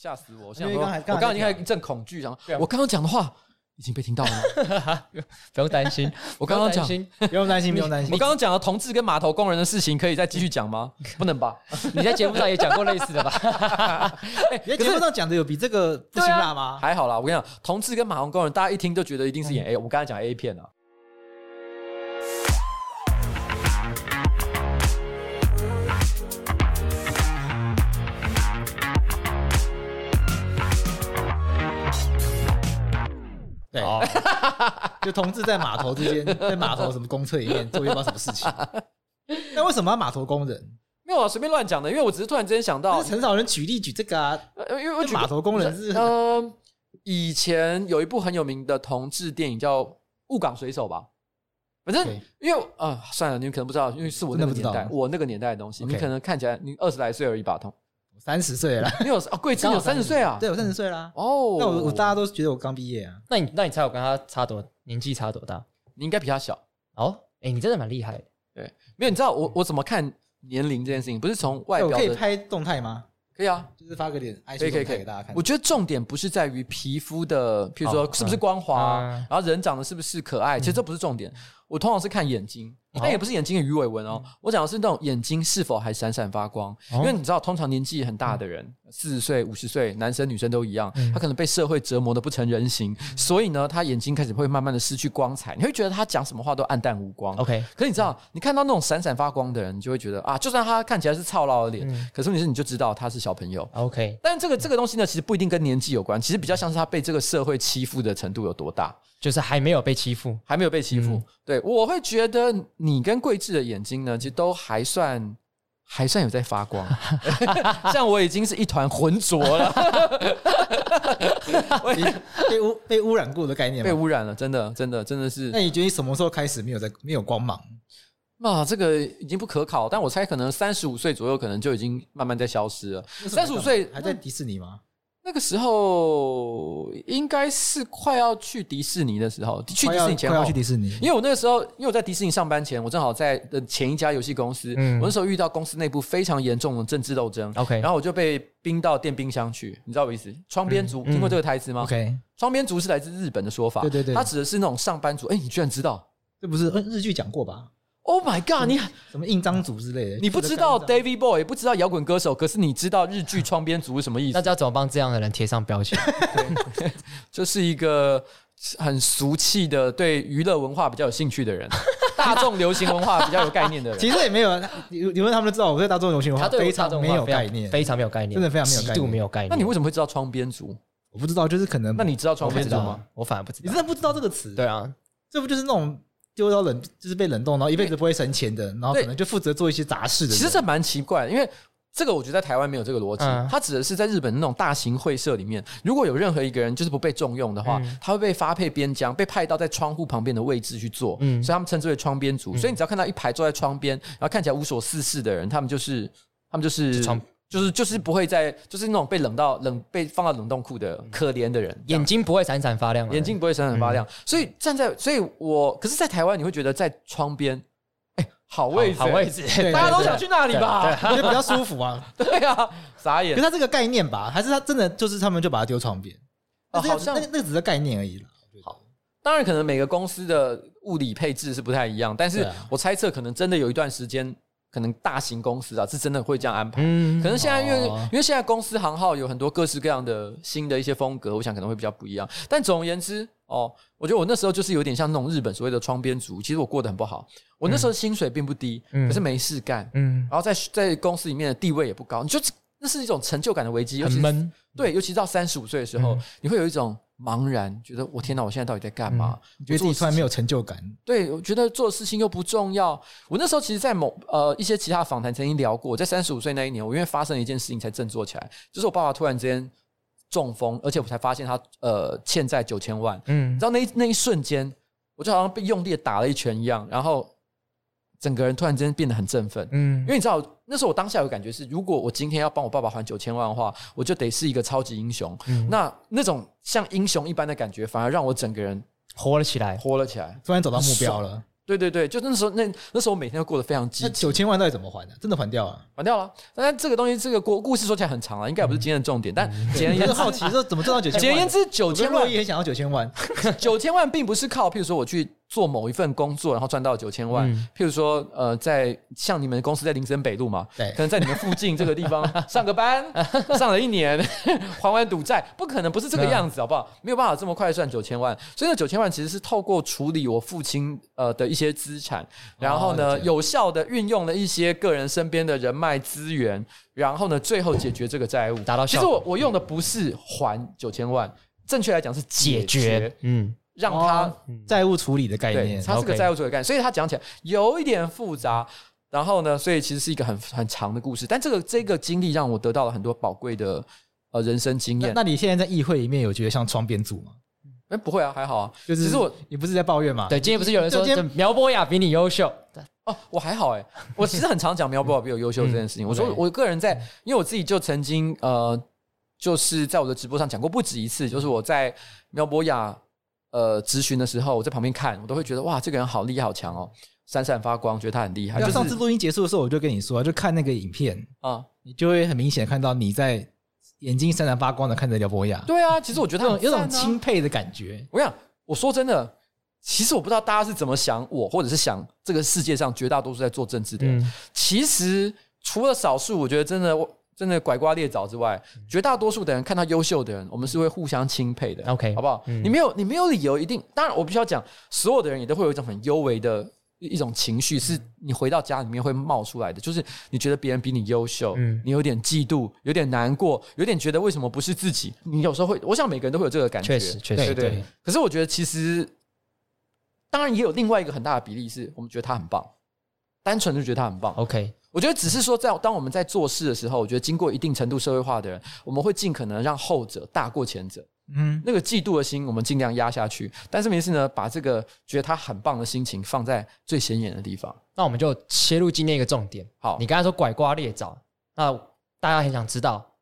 吓死我！我想说，我刚刚已经开始一阵恐惧，然后我刚刚讲的话。已经被听到了吗？不用担心，我刚刚讲，不用担心，不用担心。我刚刚讲的同志跟码头工人的事情，可以再继续讲吗？不能吧？你在节目上也讲过类似的吧？你在节目上讲的有比这个不辛辣吗？还好啦，我跟你讲，同志跟码头工人，大家一听就觉得一定是演 A。我们刚才讲 A 片啊。对，就同志在码头之间，在码头什么公厕里面做一帮什么事情？那为什么要码头工人？没有啊，随便乱讲的。因为我只是突然之间想到，很少人举例举这个啊。因为我码头工人是呃，以前有一部很有名的同志电影叫《雾港水手》吧。反正因为啊，算了，你们可能不知道，因为是我那个年代，我那个年代的东西，你可能看起来你二十来岁而已吧，同。三十岁了，你有啊？贵子有三十岁啊？对，我三十岁啦。哦，那我我大家都觉得我刚毕业啊。那你那你猜我跟他差多年纪差多大？你应该比他小哦。哎，你真的蛮厉害的。对，没有，你知道我我怎么看年龄这件事情？不是从外表。可以拍动态吗？可以啊，就是发个脸，可以可以可以给大家看。我觉得重点不是在于皮肤的，譬如说是不是光滑，然后人长得是不是可爱，其实这不是重点。我通常是看眼睛。那也不是眼睛的鱼尾纹哦，我讲的是那种眼睛是否还闪闪发光。因为你知道，通常年纪很大的人，四十岁、五十岁，男生女生都一样，他可能被社会折磨的不成人形，所以呢，他眼睛开始会慢慢的失去光彩。你会觉得他讲什么话都黯淡无光。OK，可是你知道，你看到那种闪闪发光的人，你就会觉得啊，就算他看起来是操劳的脸，可是你是你就知道他是小朋友。OK，但是这个这个东西呢，其实不一定跟年纪有关，其实比较像是他被这个社会欺负的程度有多大。就是还没有被欺负，还没有被欺负。嗯、对，我会觉得你跟桂智的眼睛呢，其实都还算还算有在发光。像我已经是一团浑浊了，被污被污染过的概念，被污染了，真的真的真的是。那你觉得你什么时候开始没有在没有光芒？啊，这个已经不可考，但我猜可能三十五岁左右，可能就已经慢慢在消失了。三十五岁还在迪士尼吗？那个时候应该是快要去迪士尼的时候，去迪士尼前后，快要去迪士尼。因为我那个时候，因为我在迪士尼上班前，我正好在的前一家游戏公司，嗯、我那时候遇到公司内部非常严重的政治斗争，OK，然后我就被冰到电冰箱去，你知道我意思？窗边族、嗯、听过这个台词吗？OK，窗边族是来自日本的说法，对对对，它指的是那种上班族。哎，你居然知道？这不是日剧讲过吧？Oh my god！你什么印章组之类的？你不知道 David Boy，也不知道摇滚歌手，可是你知道日剧窗边组是什么意思？那要怎么帮这样的人贴上标签？对，就是一个很俗气的，对娱乐文化比较有兴趣的人，大众流行文化比较有概念的人。其实也没有，你你问他们就知道，我对大众流行文化非常没有概念，非常没有概念，真的非常没有概念，没有概念。那你为什么会知道窗边组？我不知道，就是可能。那你知道窗边组吗？我反而不知道。你真的不知道这个词？对啊，这不就是那种。丢到冷，就是被冷冻，然后一辈子不会升迁的，然后可能就负责做一些杂事的。其实这蛮奇怪的，因为这个我觉得在台湾没有这个逻辑。它指的是在日本那种大型会社里面，如果有任何一个人就是不被重用的话，他会被发配边疆，被派到在窗户旁边的位置去做。嗯，所以他们称之为窗边族。所以你只要看到一排坐在窗边，然后看起来无所事事的人，他们就是他们就是窗。就是就是不会在，就是那种被冷到冷被放到冷冻库的可怜的人，眼睛不会闪闪发亮，眼睛不会闪闪发亮。所以站在，所以我可是，在台湾你会觉得在窗边，哎，好位置，好位置，大家都想去那里吧？我觉得比较舒服啊。对啊，傻眼。可是他这个概念吧，还是他真的就是他们就把它丢窗边？好像那那只是概念而已了。好，当然可能每个公司的物理配置是不太一样，但是我猜测可能真的有一段时间。可能大型公司啊，是真的会这样安排。嗯，可能现在因为、哦、因为现在公司行号有很多各式各样的新的一些风格，我想可能会比较不一样。但总而言之，哦，我觉得我那时候就是有点像那种日本所谓的窗边族。其实我过得很不好。我那时候薪水并不低，嗯、可是没事干。嗯，然后在在公司里面的地位也不高。你就那是一种成就感的危机，很闷。对，尤其到三十五岁的时候，嗯、你会有一种茫然，觉得我天哪，我现在到底在干嘛？你、嗯、觉得自己突然没有成就感？对，我觉得做的事情又不重要。我那时候其实，在某呃一些其他访谈曾经聊过，在三十五岁那一年，我因为发生了一件事情才振作起来，就是我爸爸突然之间中风，而且我才发现他呃欠债九千万。嗯，你知道那一那一瞬间，我就好像被用力的打了一拳一样，然后。整个人突然之间变得很振奋，嗯，因为你知道那时候我当下有感觉是，如果我今天要帮我爸爸还九千万的话，我就得是一个超级英雄。嗯，那那种像英雄一般的感觉，反而让我整个人活了起来，活了起来，突然找到目标了。对对对，就那时候那那时候我每天都过得非常积极。九千万到底怎么还的？真的还掉了？还掉了。但这个东西，这个故故事说起来很长了，应该也不是今天的重点。但简而言之，好奇说怎么赚到九千万？简而言之，九千万也想要九千万。九千万并不是靠，譬如说我去。做某一份工作，然后赚到九千万。嗯、譬如说，呃，在像你们公司在林森北路嘛，对，可能在你们附近这个地方 上个班，上了一年，还完赌债，不可能不是这个样子，好不好？没有办法这么快赚九千万。所以，那九千万其实是透过处理我父亲呃的一些资产，然后呢，哦、有效的运用了一些个人身边的人脉资源，然后呢，最后解决这个债务，达到。其实我我用的不是还九千万，正确来讲是解决嗯。让他债务处理的概念，他是个债务处理的概念，所以他讲起来有一点复杂。然后呢，所以其实是一个很很长的故事。但这个这个经历让我得到了很多宝贵的呃人生经验。那，你现在在议会里面有觉得像双边组吗？哎，不会啊，还好啊。就是，其实我你不是在抱怨吗？对，今天不是有人说苗博雅比你优秀？哦，我还好哎。我其实很常讲苗博雅比我优秀这件事情。我说我个人在，因为我自己就曾经呃，就是在我的直播上讲过不止一次，就是我在苗博雅。呃，咨询的时候，我在旁边看，我都会觉得哇，这个人好厉害，好强哦，闪闪发光，觉得他很厉害。就上次录音结束的时候，我就跟你说，就看那个影片啊，你就会很明显看到你在眼睛闪闪发光的看着廖博雅。对啊，其实我觉得他有种钦佩的感觉。我想，我说真的，其实我不知道大家是怎么想我，或者是想这个世界上绝大多数在做政治的人。其实除了少数，我觉得真的我。真的拐瓜裂枣之外，绝大多数的人看到优秀的人，我们是会互相钦佩的。OK，好不好？嗯、你没有，你没有理由一定。当然，我必须要讲，所有的人也都会有一种很优微的一种情绪，是你回到家里面会冒出来的，就是你觉得别人比你优秀，嗯，你有点嫉妒，有点难过，有点觉得为什么不是自己？你有时候会，我想每个人都会有这个感觉，确实，确实，对对。可是我觉得，其实当然也有另外一个很大的比例，是我们觉得他很棒，单纯就觉得他很棒。OK。我觉得只是说，在当我们在做事的时候，我觉得经过一定程度社会化的人，我们会尽可能让后者大过前者。嗯，那个嫉妒的心，我们尽量压下去。但是没事呢，把这个觉得他很棒的心情放在最显眼的地方。那我们就切入今天一个重点。好，你刚才说拐瓜裂枣，那大家很想知道，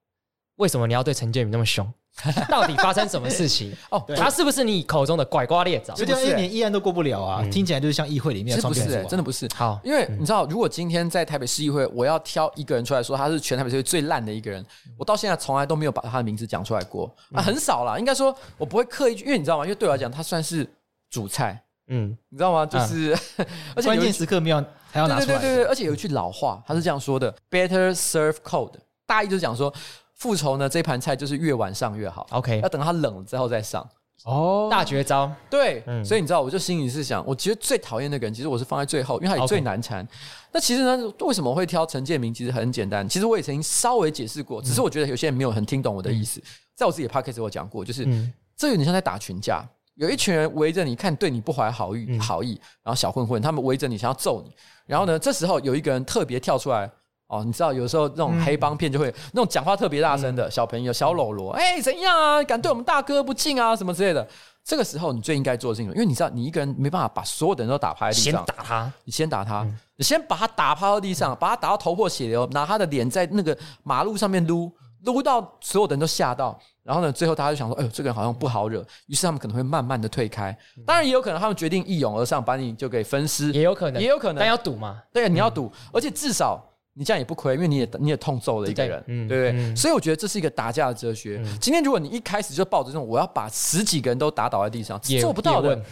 为什么你要对陈建宇那么凶？到底发生什么事情？哦，他是不是你口中的拐瓜裂枣？就连议案都过不了啊！听起来就是像议会里面的双边组，真的不是。好，因为你知道，如果今天在台北市议会，我要挑一个人出来说他是全台北市最烂的一个人，我到现在从来都没有把他的名字讲出来过啊，很少啦。应该说，我不会刻意，因为你知道吗？因为对我来讲，他算是主菜。嗯，你知道吗？就是 而且关键时刻没有还要拿出来。对对对，而且有一句老话，他是这样说的：“Better serve cold。”大意就是讲说。复仇呢？这盘菜就是越晚上越好。OK，要等它冷了之后再上。哦，大绝招。对，嗯、所以你知道，我就心里是想，我其实最讨厌那个人，其实我是放在最后，因为他也最难缠。Okay. 那其实呢，为什么会挑陈建明？其实很简单。其实我也曾经稍微解释过，只是我觉得有些人没有很听懂我的意思。嗯、在我自己的 podcast 我讲过，就是、嗯、这有点像在打群架，有一群人围着你看，对你不怀好意，嗯、好意，然后小混混他们围着你想要揍你，然后呢，这时候有一个人特别跳出来。哦，你知道有时候那种黑帮片就会、嗯、那种讲话特别大声的小朋友、小喽啰，哎、欸，怎样啊？敢对我们大哥不敬啊？什么之类的。这个时候你最应该做的事情，因为你知道你一个人没办法把所有的人都打趴在地上，先打他，你先打他，嗯、你先把他打趴到地上，把他打到头破血流，拿他的脸在那个马路上面撸，撸到所有的人都吓到，然后呢，最后大家就想说，哎呦，这个人好像不好惹，于是他们可能会慢慢的退开。当然也有可能他们决定一拥而上，把你就给分尸，也有可能，也有可能，但要赌嘛？对，你要赌，嗯、而且至少。你这样也不亏，因为你也你也痛揍了一个人，对，对不对？嗯、所以我觉得这是一个打架的哲学。嗯、今天如果你一开始就抱着这种我要把十几个人都打倒在地上，也做不到的。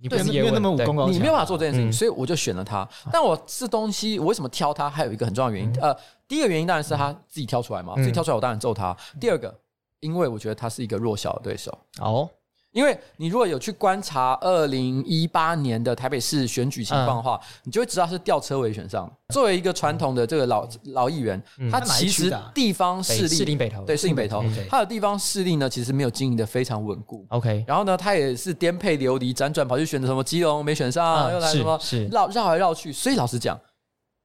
你不是因为那么武功高强，你没有办法做这件事情，嗯、所以我就选了他。但我这东西，我为什么挑他？还有一个很重要的原因。嗯、呃，第一个原因当然是他自己挑出来嘛，嗯、自己挑出来我当然揍他。第二个，因为我觉得他是一个弱小的对手。哦。因为你如果有去观察二零一八年的台北市选举情况的话，嗯、你就会知道是吊车尾选上。作为一个传统的这个老老议员，嗯、他其实地方势力，士林北投，对，士林北投，他的地方势力呢，其实没有经营的非常稳固。OK，然后呢，他也是颠沛流离，辗转跑去选择什么基隆没选上，嗯、又来什么绕绕来绕去。所以老实讲，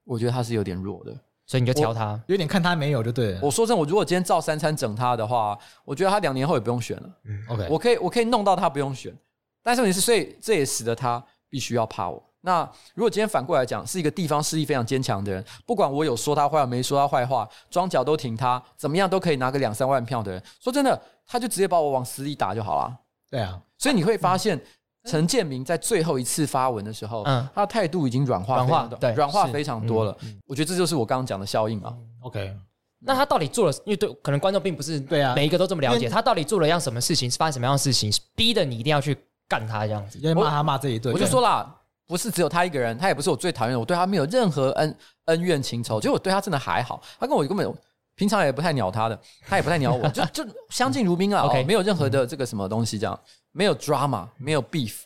我觉得他是有点弱的。所以你就挑他，有点看他没有就对了。我说真的，我如果今天照三餐整他的话，我觉得他两年后也不用选了。嗯，OK，我可以，我可以弄到他不用选。但是问题是，所以这也使得他必须要怕我。那如果今天反过来讲，是一个地方势力非常坚强的人，不管我有说他坏话没说他坏话，庄脚都挺他，怎么样都可以拿个两三万票的人，说真的，他就直接把我往死里打就好了。对啊，所以你会发现。嗯陈建明在最后一次发文的时候，嗯，他的态度已经软化，软化，对，软化非常多了。我觉得这就是我刚刚讲的效应啊。OK，那他到底做了？因为对，可能观众并不是对啊，每一个都这么了解。他到底做了样什么事情？是发生什么样的事情，逼得你一定要去干他这样子？因为骂他骂这一顿，我就说啦，不是只有他一个人，他也不是我最讨厌的，我对他没有任何恩恩怨情仇，就我对他真的还好。他跟我根本平常也不太鸟他的，他也不太鸟我，就就相敬如宾啊。OK，没有任何的这个什么东西，这样没有 drama，没有 beef。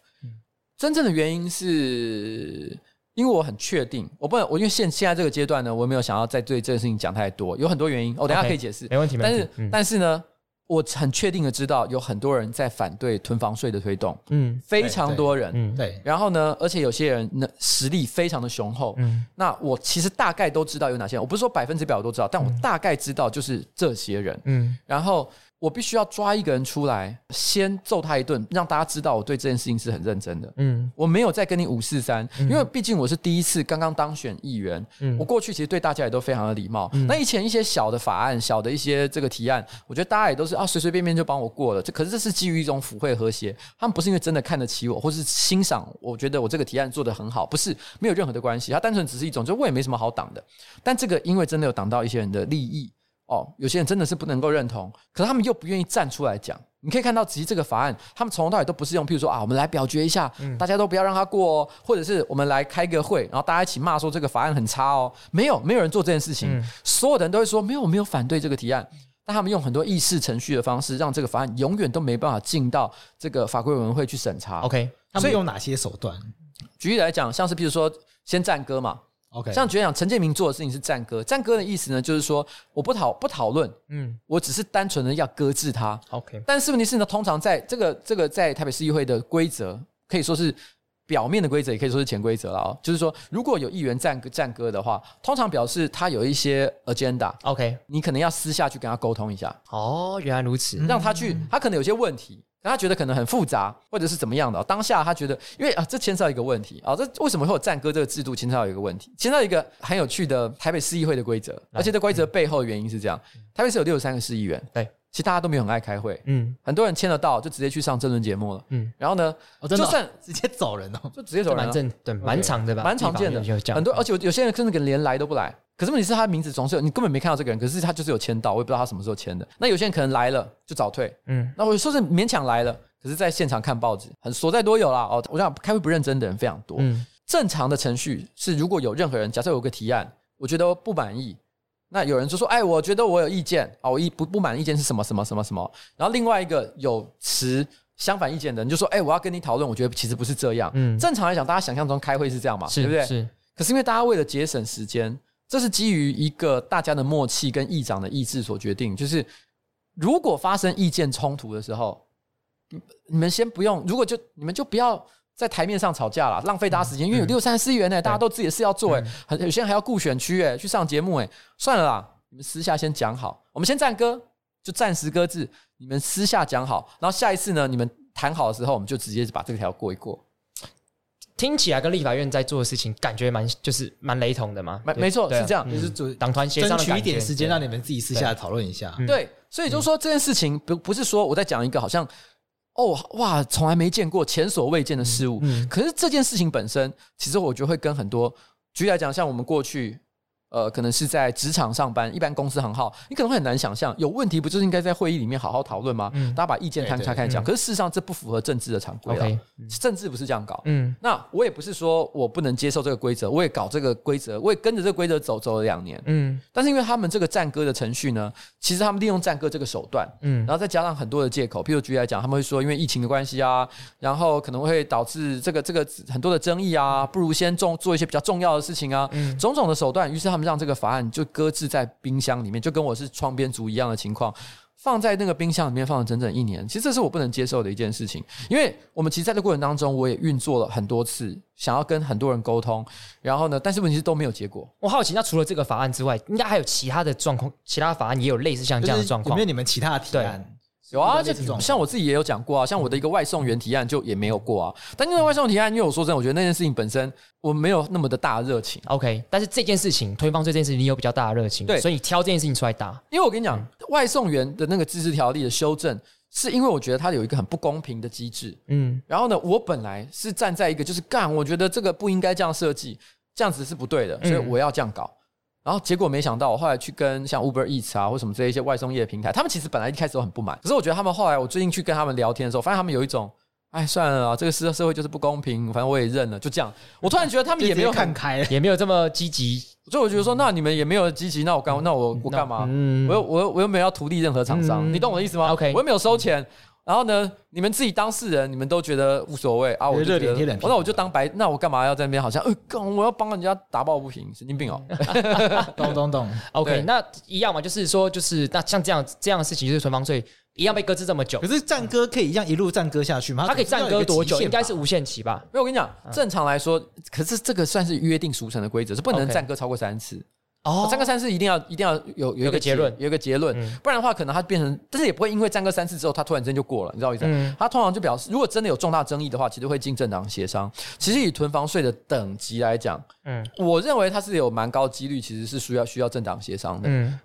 真正的原因是因为我很确定，我不能，我因为现现在这个阶段呢，我没有想要再对这个事情讲太多，有很多原因，我等下可以解释，没问题。但是，但是呢，我很确定的知道，有很多人在反对囤房税的推动，嗯，非常多人，嗯，对。然后呢，而且有些人呢，实力非常的雄厚，嗯。那我其实大概都知道有哪些人，我不是说百分之百我都知道，但我大概知道就是这些人，嗯。然后。我必须要抓一个人出来，先揍他一顿，让大家知道我对这件事情是很认真的。嗯，我没有再跟你五四三，因为毕竟我是第一次刚刚当选议员。嗯，我过去其实对大家也都非常的礼貌。嗯，那以前一些小的法案、小的一些这个提案，我觉得大家也都是啊随随便便就帮我过了。这可是这是基于一种抚慰和谐，他们不是因为真的看得起我，或是欣赏我觉得我这个提案做得很好，不是没有任何的关系，他单纯只是一种，就我也没什么好挡的。但这个因为真的有挡到一些人的利益。哦，有些人真的是不能够认同，可是他们又不愿意站出来讲。你可以看到，其实这个法案，他们从头到尾都不是用，譬如说啊，我们来表决一下，大家都不要让他过哦，或者是我们来开个会，然后大家一起骂说这个法案很差哦。没有，没有人做这件事情。所有的人都会说没有，我没有反对这个提案，但他们用很多议事程序的方式，让这个法案永远都没办法进到这个法规委员会去审查。OK，他们用哪些手段？举例来讲，像是譬如说先战歌嘛。OK，像觉得讲陈建明做的事情是战歌，战歌的意思呢，就是说我不讨不讨论，嗯，我只是单纯的要搁置他。OK，但是问题是呢，通常在这个这个在台北市议会的规则，可以说是表面的规则，也可以说是潜规则了啊。就是说，如果有议员战歌战歌的话，通常表示他有一些 agenda。OK，你可能要私下去跟他沟通一下。哦，原来如此，让他去，他可能有些问题。他觉得可能很复杂，或者是怎么样的。当下他觉得，因为啊，这牵涉到一个问题啊，这为什么会有战歌这个制度？牵涉到一个问题，牵涉到一个很有趣的台北市议会的规则，而且这规则背后的原因是这样：台北市有六十三个市议员，对，其实大家都没有很爱开会，嗯，很多人签得到就直接去上政论节目了，嗯，然后呢，就算直接走人哦，就直接走人，蛮正，对，蛮长的吧，蛮常见的，很多，而且有些人甚至可能连来都不来。可是问题是他的名字总是有，你根本没看到这个人，可是他就是有签到，我也不知道他什么时候签的。那有些人可能来了就早退，嗯，那我说是勉强来了。可是在现场看报纸，很所在多有啦哦。我想开会不认真的人非常多。嗯，正常的程序是，如果有任何人，假设有个提案，我觉得不满意，那有人就说：“哎，我觉得我有意见啊，我意不不满意见是什么什么什么什么。”然后另外一个有持相反意见的人就说：“哎，我要跟你讨论，我觉得其实不是这样。”嗯，正常来讲，大家想象中开会是这样嘛，对不对？是。可是因为大家为了节省时间，这是基于一个大家的默契跟议长的意志所决定，就是如果发生意见冲突的时候。你们先不用，如果就你们就不要在台面上吵架了，浪费大家时间，因为有六三四议员呢，大家都自己的事要做，哎，很有些人还要顾选区，哎，去上节目，哎，算了啦，你们私下先讲好，我们先暂搁，就暂时搁置，你们私下讲好，然后下一次呢，你们谈好的时候，我们就直接把这条过一过。听起来跟立法院在做的事情感觉蛮就是蛮雷同的嘛，没没错，是这样，就是主党团协商，争取一点时间，让你们自己私下讨论一下。对，所以就是说这件事情不不是说我在讲一个好像。哦，哇，从来没见过前所未见的事物。嗯嗯、可是这件事情本身，其实我觉得会跟很多举例来讲，像我们过去呃，可能是在职场上班，一般公司行号，你可能会很难想象，有问题不就是应该在会议里面好好讨论吗？嗯，大家把意见摊开开讲。可是事实上，这不符合政治的常规啊。Okay, 政治不是这样搞。嗯，那我也不是说我不能接受这个规则，我也搞这个规则，我也跟着这个规则走走了两年。嗯，但是因为他们这个战歌的程序呢，其实他们利用战歌这个手段，嗯，然后再加上很多的借口，譬如举例来讲，他们会说因为疫情的关系啊，然后可能会导致这个这个很多的争议啊，不如先重做一些比较重要的事情啊，嗯，种种的手段，于是他们让这个法案。就搁置在冰箱里面，就跟我是窗边族一样的情况，放在那个冰箱里面放了整整一年。其实这是我不能接受的一件事情，因为我们其实在这过程当中，我也运作了很多次，想要跟很多人沟通，然后呢，但是问题是都没有结果。我好奇，那除了这个法案之外，应该还有其他的状况，其他法案也有类似像这样的状况，有没有你们其他的提案？有啊，就像我自己也有讲过啊，像我的一个外送员提案就也没有过啊。但因为外送提案，因为我说真的，我觉得那件事情本身我没有那么的大热情。OK，但是这件事情推方这件事情，你有比较大的热情，对，所以你挑这件事情出来打。因为我跟你讲，外送员的那个自治条例的修正，是因为我觉得它有一个很不公平的机制。嗯，然后呢，我本来是站在一个就是干，我觉得这个不应该这样设计，这样子是不对的，所以我要这样搞。然后结果没想到，我后来去跟像 Uber Eats 啊或什么这一些外送业的平台，他们其实本来一开始都很不满。可是我觉得他们后来，我最近去跟他们聊天的时候，发现他们有一种，哎，算了啊，这个社社会就是不公平，反正我也认了，就这样。我突然觉得他们也没有看开，也没有这么积极。所以我觉得说，那你们也没有积极，那我干，那我我干嘛？我又我又我又没有要图利任何厂商，你懂我的意思吗？OK，我又没有收钱。然后呢，你们自己当事人，你们都觉得无所谓啊？我就觉得，那我就当白，那我干嘛要在那边？好像，呃，我要帮人家打抱不平，神经病哦！懂 懂懂。OK，那一样嘛，就是说，就是那像这样这样的事情，就是存房税一样被搁置这么久。可是战歌可以一样一路战歌下去吗？它可以战歌多久？应该是无限期吧？没有，我跟你讲，正常来说，可是这个算是约定俗成的规则，是不能战歌超过三次。哦，三个三次一定要一定要有有一个结论，有一个结论，不然的话可能它变成，但是也不会因为三个三次之后，它突然间就过了，你知道我意思？嗯，它通常就表示，如果真的有重大争议的话，其实会进政党协商。其实以囤房税的等级来讲，嗯，我认为它是有蛮高几率，其实是需要需要政党协商的。嗯。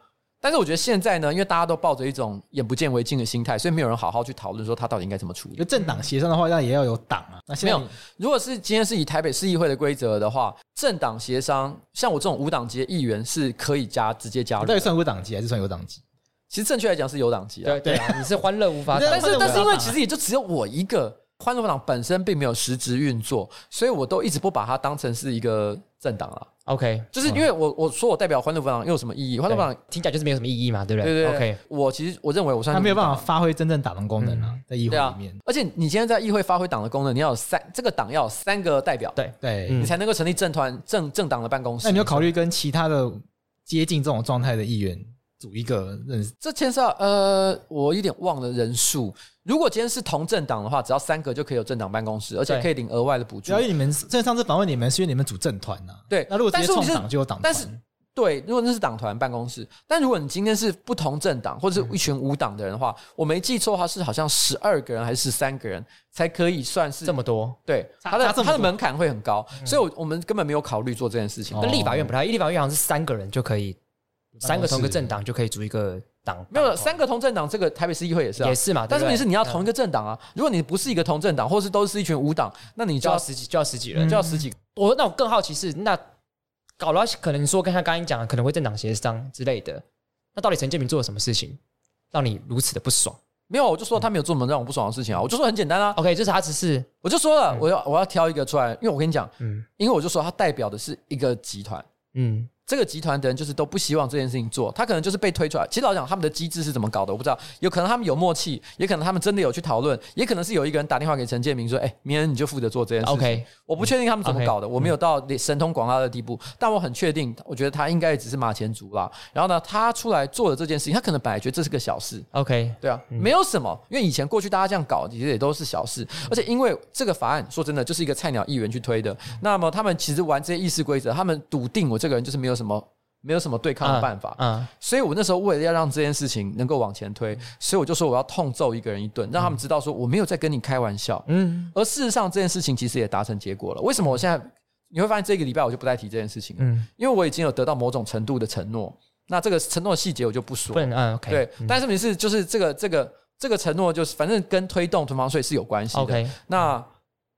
但是我觉得现在呢，因为大家都抱着一种眼不见为净的心态，所以没有人好好去讨论说他到底应该怎么处理。就政党协商的话，那也要有党啊。那现在没有，如果是今天是以台北市议会的规则的话，政党协商，像我这种无党籍的议员是可以加直接加入。到底算无党籍还是算有党籍？其实正确来讲是有党籍啊。对对啊，你是欢乐无法党。但是但是因为其实也就只有我一个。欢乐无党本身并没有实质运作，所以我都一直不把它当成是一个政党了。OK，就是因为我我说我代表欢乐无党又有什么意义？欢乐无党听起来就是没有什么意义嘛，对不对？对对，对。OK，我其实我认为我算是他没有办法发挥真正党的功能啊，在议会里面。而且你今天在议会发挥党的功能，你要有三这个党要有三个代表，对对，你才能够成立政团政政党的办公室。那你要考虑跟其他的接近这种状态的议员组一个认识？这牵涉呃，我有点忘了人数。如果今天是同政党的话，只要三个就可以有政党办公室，而且可以领额外的补助。因为你们这上次访问你们，是因为你们组政团呐。对，那如果直接创党就有党团。但是对，如果那是党团办公室，但如果你今天是不同政党或者是一群无党的人的话，嗯、我没记错的话是好像十二个人还是十三个人才可以算是这么多？对，他的他的门槛会很高，嗯、所以我我们根本没有考虑做这件事情。跟立法院不太，立法院好像是三个人就可以，三个同个政党就可以组一个。党没有三个同政党，这个台北市议会也是啊，也是嘛。但是问题是你要同一个政党啊，如果你不是一个同政党，或是都是一群无党，那你就要十几，就要十几人，就要十几。我那我更好奇是，那搞了可能说跟他刚刚讲的，可能会政党协商之类的。那到底陈建明做了什么事情，让你如此的不爽？没有，我就说他没有做什么让我不爽的事情啊。我就说很简单啊。OK，就是他只是，我就说了，我要我要挑一个出来，因为我跟你讲，嗯，因为我就说他代表的是一个集团，嗯。这个集团的人就是都不希望这件事情做，他可能就是被推出来。其实老实讲，他们的机制是怎么搞的，我不知道。有可能他们有默契，也可能他们真的有去讨论，也可能是有一个人打电话给陈建明说：“哎，明天你就负责做这件事情。” OK，我不确定他们怎么搞的，我没有到神通广大的地步，但我很确定，我觉得他应该也只是马前卒啦。然后呢，他出来做了这件事情，他可能本来觉得这是个小事。OK，对啊，没有什么，因为以前过去大家这样搞，其实也都是小事。而且因为这个法案，说真的，就是一个菜鸟议员去推的。那么他们其实玩这些议事规则，他们笃定我这个人就是没有什么。没有什么对抗的办法，嗯，嗯，所以我那时候为了要让这件事情能够往前推，所以我就说我要痛揍一个人一顿，让他们知道说我没有在跟你开玩笑，嗯，而事实上这件事情其实也达成结果了。为什么我现在你会发现这个礼拜我就不再提这件事情？嗯，因为我已经有得到某种程度的承诺，那这个承诺的细节我就不说，嗯，OK，对，但是问题是就是这个这个这个承诺就是反正跟推动囤房税是有关系的，OK，那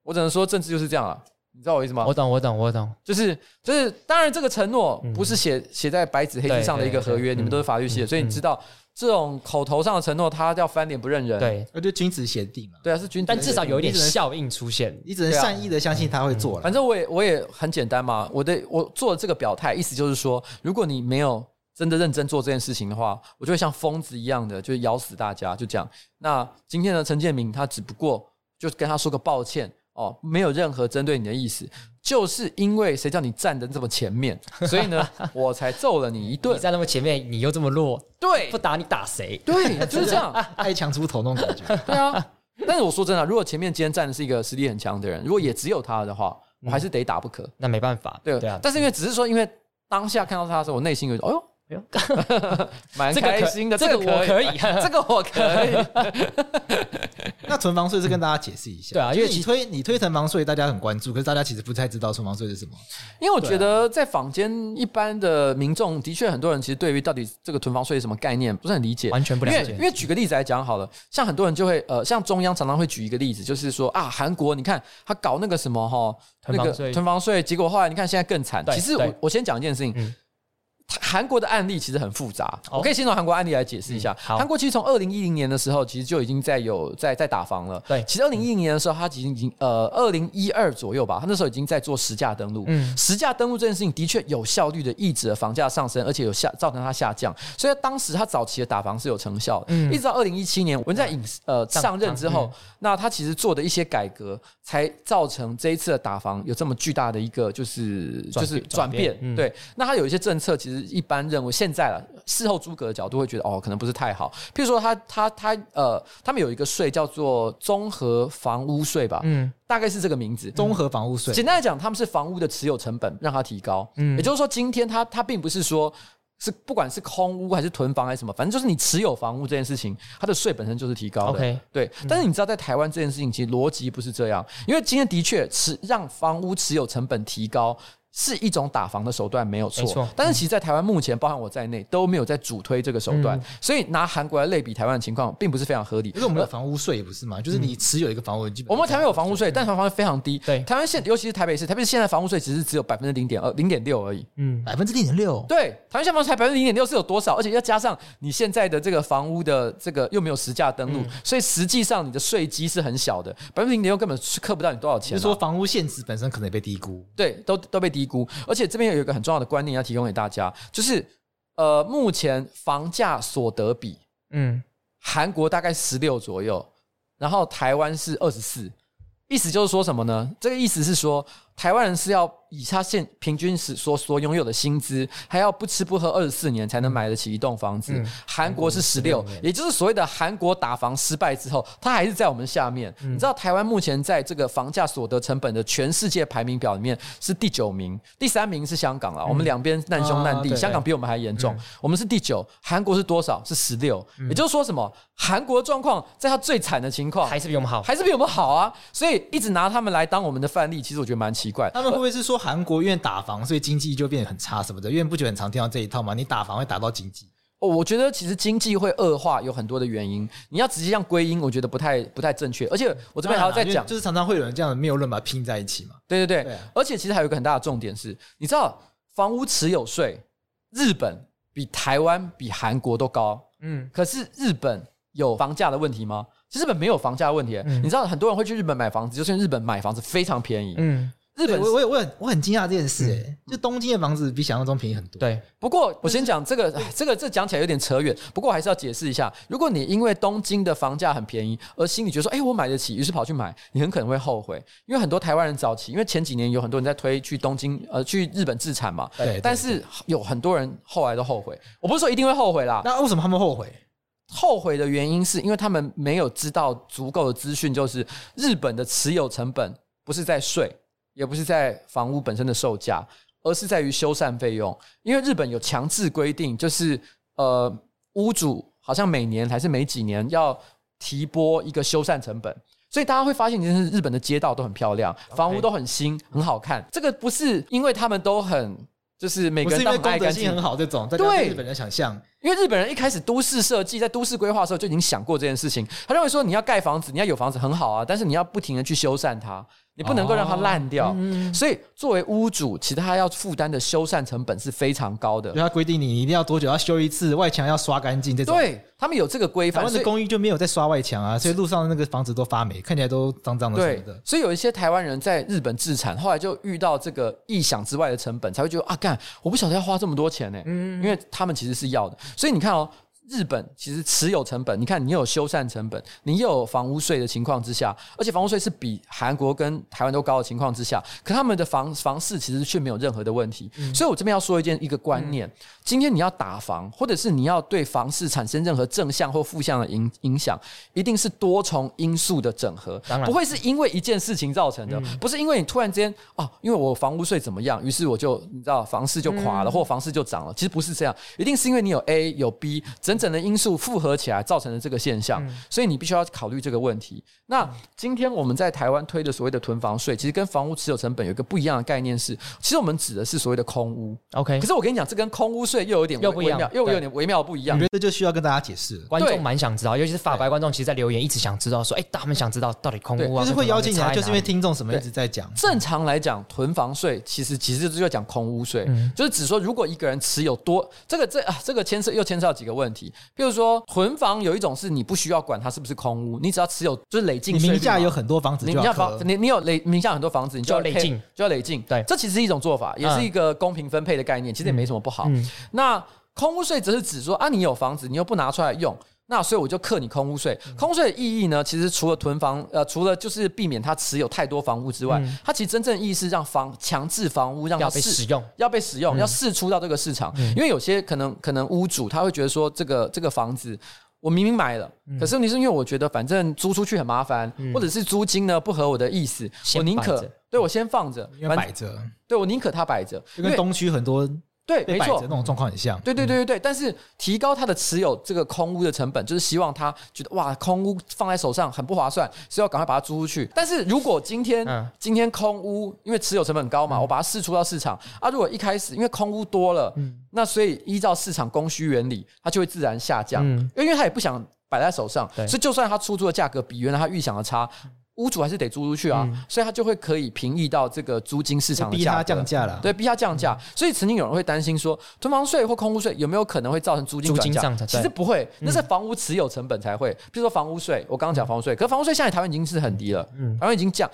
我只能说政治就是这样了。你知道我意思吗？我懂，我懂，我懂。就是就是，当然这个承诺不是写写在白纸黑字上的一个合约，你们都是法律系的，所以你知道这种口头上的承诺，他要翻脸不认人。对，那就君子协定嘛。对啊，是君子，但至少有一点效应出现，你只能善意的相信他会做了。反正我也我也很简单嘛，我的我做的这个表态，意思就是说，如果你没有真的认真做这件事情的话，我就会像疯子一样的，就是咬死大家，就这样。那今天的陈建明，他只不过就跟他说个抱歉。哦，没有任何针对你的意思，就是因为谁叫你站的这么前面，所以呢，我才揍了你一顿。你站那么前面，你又这么弱，对，不打你打谁？对，就是这样，爱强出头那种感觉。对啊，但是我说真的，如果前面今天站的是一个实力很强的人，如果也只有他的话，我还是得打不可。那没办法，对，对啊。但是因为只是说，因为当下看到他的时候，我内心有，哎呦。蛮开心的，这个我可以，这个我可以。那囤房税是跟大家解释一下，对啊，因为你推你推囤房税，大家很关注，可是大家其实不太知道囤房税是什么。因为我觉得在坊间一般的民众，的确很多人其实对于到底这个囤房税是什么概念不是很理解，完全不了解。因为举个例子来讲好了，像很多人就会呃，像中央常常会举一个例子，就是说啊，韩国你看他搞那个什么哈，那个囤房税，结果后来你看现在更惨。其实我我先讲一件事情。韩国的案例其实很复杂，我可以先从韩国案例来解释一下。韩国其实从二零一零年的时候，其实就已经在有在在打房了。对，其实二零一零年的时候，他已经已经呃二零一二左右吧，他那时候已经在做实价登录。嗯，实价登录这件事情的确有效率的抑制了房价上升，而且有下造成它下降。所以当时他早期的打房是有成效的。嗯，一直到二零一七年文在寅呃上任之后，那他其实做的一些改革，才造成这一次的打房有这么巨大的一个就是就是转变。对，那他有一些政策其实。一般认为，现在了事后诸葛的角度会觉得哦，可能不是太好。譬如说他，他他他呃，他们有一个税叫做综合房屋税吧，嗯，大概是这个名字。综合房屋税，简单来讲，他们是房屋的持有成本让它提高，嗯，也就是说，今天他他并不是说是不管是空屋还是囤房还是什么，反正就是你持有房屋这件事情，它的税本身就是提高的。OK，对。但是你知道，在台湾这件事情其实逻辑不是这样，因为今天的确持让房屋持有成本提高。是一种打房的手段，没有错。但是其实，在台湾目前，包含我在内，都没有在主推这个手段。所以拿韩国来类比台湾的情况，并不是非常合理。因为我们的房屋税，也不是嘛？就是你持有一个房屋，我们台湾有房屋税，但房房非常低。对，台湾现尤其是台北市，台北市现在房屋税只是只有百分之零点二、零点六而已。嗯，百分之零点六。对，台湾现在房才百分之零点六是有多少？而且要加上你现在的这个房屋的这个又没有实价登录，所以实际上你的税基是很小的，百分之零点六根本是扣不到你多少钱。就是说房屋现值本身可能也被低估。对，都都被低估，而且这边。有一个很重要的观念要提供给大家，就是呃，目前房价所得比，嗯，韩国大概十六左右，然后台湾是二十四，意思就是说什么呢？这个意思是说，台湾人是要。以他现平均是所所拥有的薪资，还要不吃不喝二十四年才能买得起一栋房子。韩、嗯、国是十六，也就是所谓的韩国打房失败之后，他还是在我们下面。嗯、你知道台湾目前在这个房价所得成本的全世界排名表里面是第九名，第三名是香港了。嗯、我们两边难兄难弟，啊、香港比我们还严重。嗯、我们是第九，韩国是多少？是十六。嗯、也就是说什么？韩国状况在他最惨的情况，还是比我们好，还是比我们好啊！所以一直拿他们来当我们的范例，其实我觉得蛮奇怪。他们会不会是说？韩国因为打房，所以经济就变得很差什么的。因为不觉得很常听到这一套吗？你打房会打到经济？哦，我觉得其实经济会恶化有很多的原因。你要直接这样归因，我觉得不太不太正确。而且我这边还要再讲，就是常常会有人这样的谬论把它拼在一起嘛。对对对。而且其实还有一个很大的重点是，你知道房屋持有税，日本比台湾比韩国都高。嗯。可是日本有房价的问题吗？其实日本没有房价的问题。嗯。你知道很多人会去日本买房子，就是因为日本买房子非常便宜。嗯。日本，我我我很我很惊讶这件事哎、欸，就东京的房子比想象中便宜很多。对，不过我先讲这个，这个这讲起来有点扯远，不过我还是要解释一下。如果你因为东京的房价很便宜而心里觉得说，哎，我买得起，于是跑去买，你很可能会后悔。因为很多台湾人早期，因为前几年有很多人在推去东京呃去日本自产嘛，对，但是有很多人后来都后悔。我不是说一定会后悔啦，那为什么他们后悔？后悔的原因是因为他们没有知道足够的资讯，就是日本的持有成本不是在税。也不是在房屋本身的售价，而是在于修缮费用。因为日本有强制规定，就是呃，屋主好像每年还是每几年要提拨一个修缮成本，所以大家会发现，其实日本的街道都很漂亮，房屋都很新，很好看。这个不是因为他们都很，就是每个人都很爱干净很好这种。对日本人想象，因为日本人一开始都市设计在都市规划的时候就已经想过这件事情，他认为说你要盖房子，你要有房子很好啊，但是你要不停的去修缮它。你不能够让它烂掉。哦嗯、所以作为屋主，其实他要负担的修缮成本是非常高的。他规定你一定要多久要修一次，外墙要刷干净这种。对，他们有这个规范。台湾的公寓就没有在刷外墙啊，所以路上的那个房子都发霉，看起来都脏脏的什么的。所以有一些台湾人在日本自产，后来就遇到这个意想之外的成本，才会觉得啊，干，我不晓得要花这么多钱呢。嗯，因为他们其实是要的。所以你看哦。日本其实持有成本，你看你有修缮成本，你又有房屋税的情况之下，而且房屋税是比韩国跟台湾都高的情况之下，可他们的房房市其实却没有任何的问题。嗯、所以我这边要说一件一个观念：嗯、今天你要打房，或者是你要对房市产生任何正向或负向的影影响，一定是多重因素的整合，当然不会是因为一件事情造成的，嗯、不是因为你突然之间哦，因为我房屋税怎么样，于是我就你知道房市就垮了，嗯、或房市就涨了，其实不是这样，一定是因为你有 A 有 B。整整的因素复合起来造成的这个现象，嗯、所以你必须要考虑这个问题。那今天我们在台湾推的所谓的囤房税，其实跟房屋持有成本有一个不一样的概念是，其实我们指的是所谓的空屋。OK，可是我跟你讲，这跟空屋税又有点微妙，又有点微妙不一样。我觉得这就需要跟大家解释。观众蛮想知道，尤其是法白观众，其实，在留言一直想知道说，哎，他们想知道到底空屋啊，就是会邀请你，就是因为听众什么一直在讲。正常来讲，囤房税其实其实就是要讲空屋税，嗯、就是只说如果一个人持有多这个这啊这个牵涉又牵涉到几个问题，比如说囤房有一种是你不需要管它是不是空屋，你只要持有就是累进。名下有很多房子，你名下房你你有累名下很多房子，你就要累进，就要累进。对，这其实是一种做法，也是一个公平分配的概念，其实也没什么不好。那空屋税则是指说啊，你有房子，你又不拿出来用，那所以我就克你空屋税。空屋税的意义呢，其实除了囤房，呃，除了就是避免他持有太多房屋之外，它其实真正意义是让房强制房屋让它被使用，要被使用，要释出到这个市场。因为有些可能可能屋主他会觉得说，这个这个房子。我明明买了，可是问题是因为我觉得反正租出去很麻烦，或者是租金呢不合我的意思，我宁可对我先放着，摆着，对我宁可它摆着，因为东区很多。对，没错，那种状况很像。对对对对对，但是提高他的持有这个空屋的成本，就是希望他觉得哇，空屋放在手上很不划算，所以要赶快把它租出去。但是如果今天今天空屋因为持有成本高嘛，我把它释出到市场啊，如果一开始因为空屋多了，那所以依照市场供需原理，它就会自然下降，因为他也不想摆在手上，所以就算他出租的价格比原来他预想的差。屋主还是得租出去啊，嗯、所以他就会可以平抑到这个租金市场的价格，逼他降价了。对，逼他降价。嗯、所以曾经有人会担心说，囤房税或空屋税有没有可能会造成租金转嫁？其实不会，那是房屋持有成本才会。比如说房屋税，我刚刚讲房屋税，可是房屋税现在台湾已经是很低了，嗯，台湾已经降。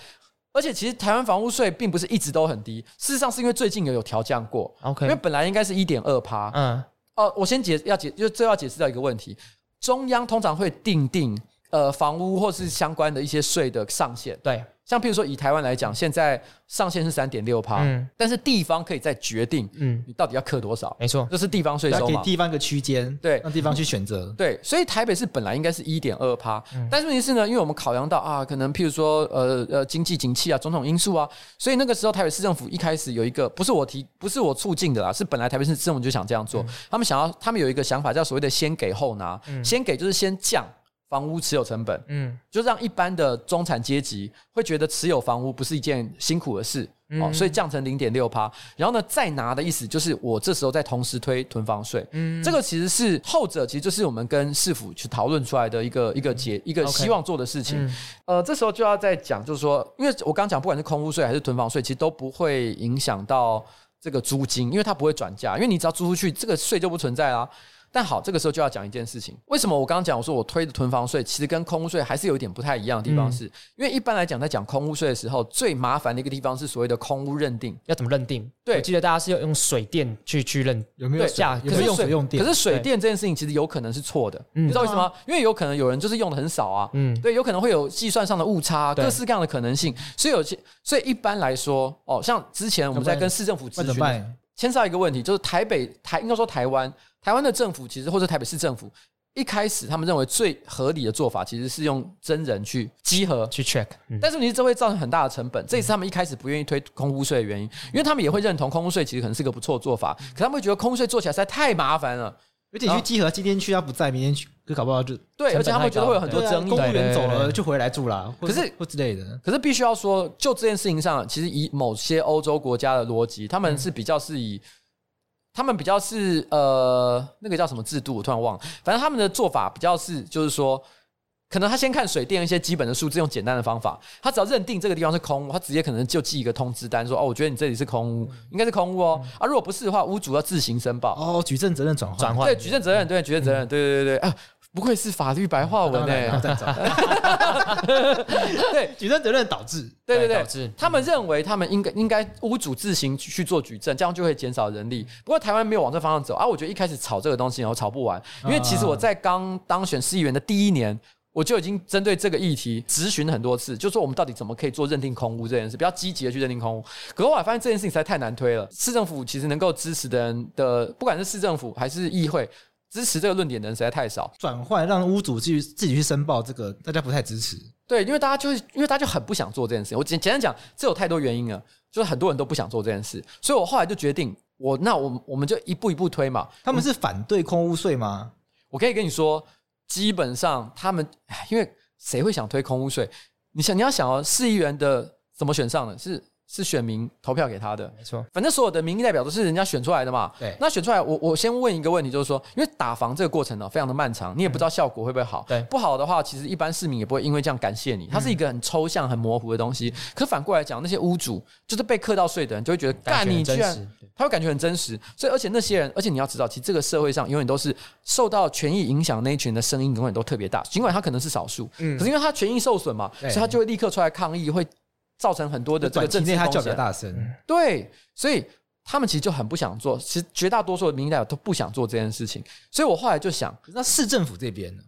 而且其实台湾房屋税并不是一直都很低，事实上是因为最近有有调降过。OK，因为本来应该是一点二趴。嗯，哦，我先解要解，就最后要解释到一个问题，中央通常会定定。呃，房屋或是相关的一些税的上限，对，像譬如说以台湾来讲，现在上限是三点六趴，嗯，但是地方可以再决定，嗯，你到底要课多少？没错，这是地方税收嘛，给地方一个区间，对，让地方去选择，对，所以台北市本来应该是一点二趴，但是问题是呢，因为我们考量到啊，可能譬如说呃呃经济景气啊，种种因素啊，所以那个时候台北市政府一开始有一个不是我提，不是我促进的啦，是本来台北市政府就想这样做，他们想要，他们有一个想法叫所谓的先给后拿，先给就是先降。房屋持有成本，嗯，就让一般的中产阶级会觉得持有房屋不是一件辛苦的事，哦，所以降成零点六趴，然后呢，再拿的意思就是我这时候再同时推囤房税，嗯，这个其实是后者，其实就是我们跟市府去讨论出来的一个一个结一个希望做的事情，呃，这时候就要再讲，就是说，因为我刚讲，不管是空屋税还是囤房税，其实都不会影响到这个租金，因为它不会转嫁，因为你只要租出去，这个税就不存在啦。但好，这个时候就要讲一件事情。为什么我刚刚讲我说我推的囤房税，其实跟空屋税还是有一点不太一样的地方是，是、嗯、因为一般来讲，在讲空屋税的时候，最麻烦的一个地方是所谓的空屋认定，要怎么认定？对，我记得大家是要用水电去去认有没有价，可是用水用电，可是水电这件事情其实有可能是错的，你知道为什么？嗯、因为有可能有人就是用的很少啊，嗯，对，有可能会有计算上的误差，各式各样的可能性，所以有些，所以一般来说，哦，像之前我们在跟市政府咨询。牵涉到一个问题，就是台北台应该说台湾台湾的政府其实或者台北市政府一开始他们认为最合理的做法其实是用真人去集合去 check，但是你这会造成很大的成本，这也是他们一开始不愿意推空屋税的原因，因为他们也会认同空屋税其实可能是个不错的做法，可他们会觉得空屋税做起来实在太麻烦了。而且去集合，今天去他不在，明天去，可搞不好就对，而且他们觉得会有很多争议。公务员走了就回来住了，可是或之类的。可是必须要说，就这件事情上，其实以某些欧洲国家的逻辑，他们是比较是以。他们比较是呃，那个叫什么制度？我突然忘了。反正他们的做法比较是，就是说，可能他先看水电一些基本的数字，用简单的方法，他只要认定这个地方是空屋，他直接可能就寄一个通知单说，哦，我觉得你这里是空屋，应该是空屋哦。啊，如果不是的话，屋主要自行申报。哦，举证责任转换，转换，对，举证责任，对，举证责任，对对对对啊。不愧是法律白话文哎！对，举证责任导致，对对对，导致他们认为他们应该应该屋主自行去做举证，这样就会减少人力。不过台湾没有往这方向走啊！我觉得一开始炒这个东西，然后炒不完，因为其实我在刚当选市议员的第一年，我就已经针对这个议题咨询很多次，就说我们到底怎么可以做认定空屋这件事，比较积极的去认定空屋。可是我发现这件事情实在太难推了，市政府其实能够支持的人的，不管是市政府还是议会。支持这个论点的人实在太少，转换让屋主继续自己去申报这个，大家不太支持。对，因为大家就是因为大家就很不想做这件事。我简简单讲，这有太多原因了，就是很多人都不想做这件事，所以我后来就决定，我那我我们就一步一步推嘛。他们是反对空屋税吗？我可以跟你说，基本上他们，因为谁会想推空屋税？你想你要想哦，市议员的怎么选上的？是。是选民投票给他的，没错。反正所有的民意代表都是人家选出来的嘛。对。那选出来，我我先问一个问题，就是说，因为打房这个过程呢，非常的漫长，你也不知道效果会不会好。对。不好的话，其实一般市民也不会因为这样感谢你。它是一个很抽象、很模糊的东西。可反过来讲，那些屋主就是被课到税的人，就会觉得干你居然，他会感觉很真实。所以，而且那些人，而且你要知道，其实这个社会上永远都是受到权益影响那一群的声音，永远都特别大。尽管他可能是少数，嗯，可是因为他权益受损嘛，所以他就会立刻出来抗议，会。造成很多的这个政治风险，大声对，所以他们其实就很不想做。其实绝大多数的民意代表都不想做这件事情。所以我后来就想，那市政府这边呢？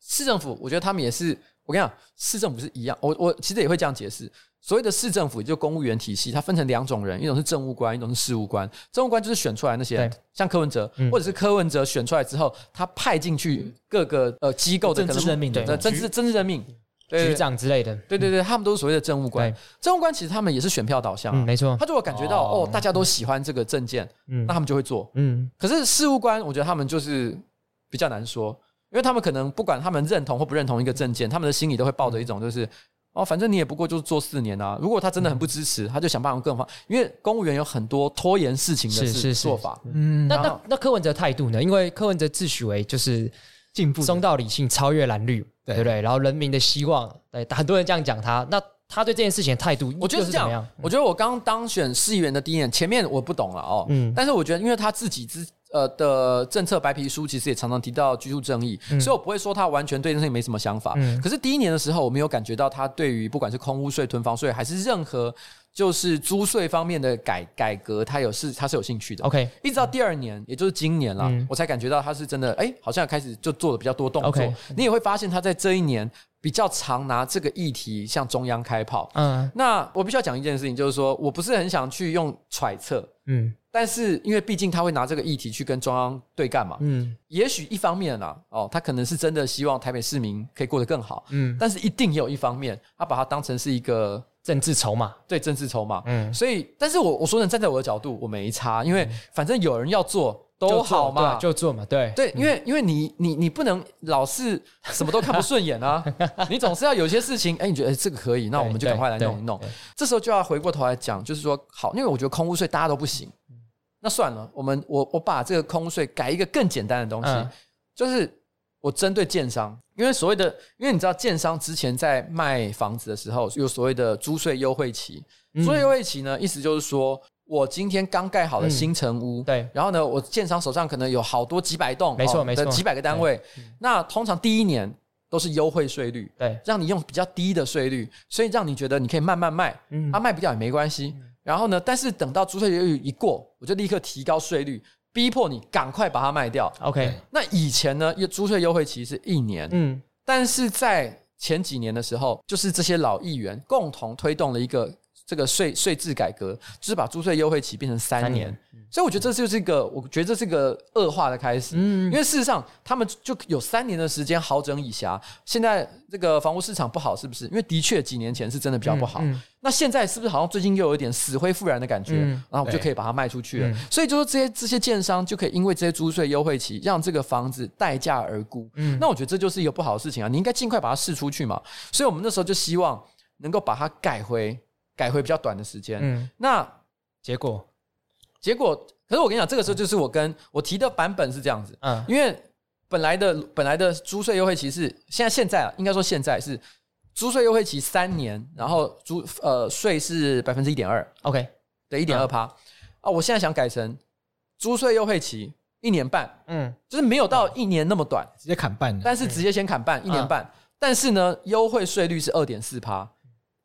市政府，我觉得他们也是。我跟你讲，市政府是一样。我我其实也会这样解释。所谓的市政府，就公务员体系，它分成两种人，一种是政务官，一种是事务官。政务官就是选出来那些，像柯文哲，或者是柯文哲选出来之后，他派进去各个呃机构的政治任命的政治政治任命。局长之类的，对对对，他们都是所谓的政务官。政务官其实他们也是选票导向，没错。他如果感觉到哦，大家都喜欢这个证件，嗯，那他们就会做，嗯。可是事务官，我觉得他们就是比较难说，因为他们可能不管他们认同或不认同一个证件，他们的心里都会抱着一种就是哦，反正你也不过就是做四年啊。如果他真的很不支持，他就想办法更方，因为公务员有很多拖延事情的事做法。嗯，那那那柯文哲态度呢？因为柯文哲自诩为就是进步、中道理性、超越蓝绿。对不对？然后人民的希望，对很多人这样讲他，那他对这件事情的态度，我觉得是这样。我觉得我刚当选市议员的第一年，前面我不懂了哦，嗯，但是我觉得，因为他自己之呃的政策白皮书，其实也常常提到居住正义，嗯、所以我不会说他完全对这件事情没什么想法。嗯、可是第一年的时候，我没有感觉到他对于不管是空屋税、囤房税，还是任何。就是租税方面的改改革，他有是他是有兴趣的。OK，一直到第二年，也就是今年了，嗯、我才感觉到他是真的，哎、欸，好像开始就做了比较多动作。Okay 你也会发现他在这一年比较常拿这个议题向中央开炮。嗯，那我必须要讲一件事情，就是说我不是很想去用揣测，嗯，但是因为毕竟他会拿这个议题去跟中央对干嘛，嗯，也许一方面啊，哦，他可能是真的希望台北市民可以过得更好，嗯，但是一定也有一方面，他把它当成是一个。政治筹码，对政治筹码，嗯，所以，但是我我说呢，站在我的角度，我没差，因为反正有人要做都好嘛，就做，嘛，对。对，因为因为你你你不能老是什么都看不顺眼啊，你总是要有些事情，哎，你觉得哎这个可以，那我们就赶快来弄一弄，这时候就要回过头来讲，就是说好，因为我觉得空屋税大家都不行，那算了，我们我我把这个空屋税改一个更简单的东西，嗯、就是。我针对建商，因为所谓的，因为你知道建商之前在卖房子的时候，有所谓的租税优惠期。租税优惠期呢，意思就是说我今天刚盖好的新城屋，对，然后呢，我建商手上可能有好多几百栋，没错没错，几百个单位。那通常第一年都是优惠税率，对，让你用比较低的税率，所以让你觉得你可以慢慢卖，嗯，啊，卖不掉也没关系。然后呢，但是等到租税优惠一过，我就立刻提高税率。逼迫你赶快把它卖掉。OK，那以前呢，租税优惠期是一年，嗯，但是在前几年的时候，就是这些老议员共同推动了一个这个税税制改革，就是把租税优惠期变成三年。所以我觉得这就是一个，我觉得这是一个恶化的开始。嗯，因为事实上他们就有三年的时间好整以暇。现在这个房屋市场不好，是不是？因为的确几年前是真的比较不好。那现在是不是好像最近又有一点死灰复燃的感觉？然后我们就可以把它卖出去了。所以就说这些这些建商就可以因为这些租税优惠期，让这个房子待价而沽。嗯，那我觉得这就是一个不好的事情啊！你应该尽快把它释出去嘛。所以我们那时候就希望能够把它改回改回比较短的时间。嗯，那结果。结果，可是我跟你讲，这个时候就是我跟我提的版本是这样子，嗯，因为本来的本来的租税优惠期是现在现在啊，应该说现在是租税优惠期三年，然后租呃税是百分之一点二，OK。对，一点二趴。啊，我现在想改成租税优惠期一年半，嗯，就是没有到一年那么短，直接砍半，但是直接先砍半一年半，但是呢，优惠税率是二点四趴，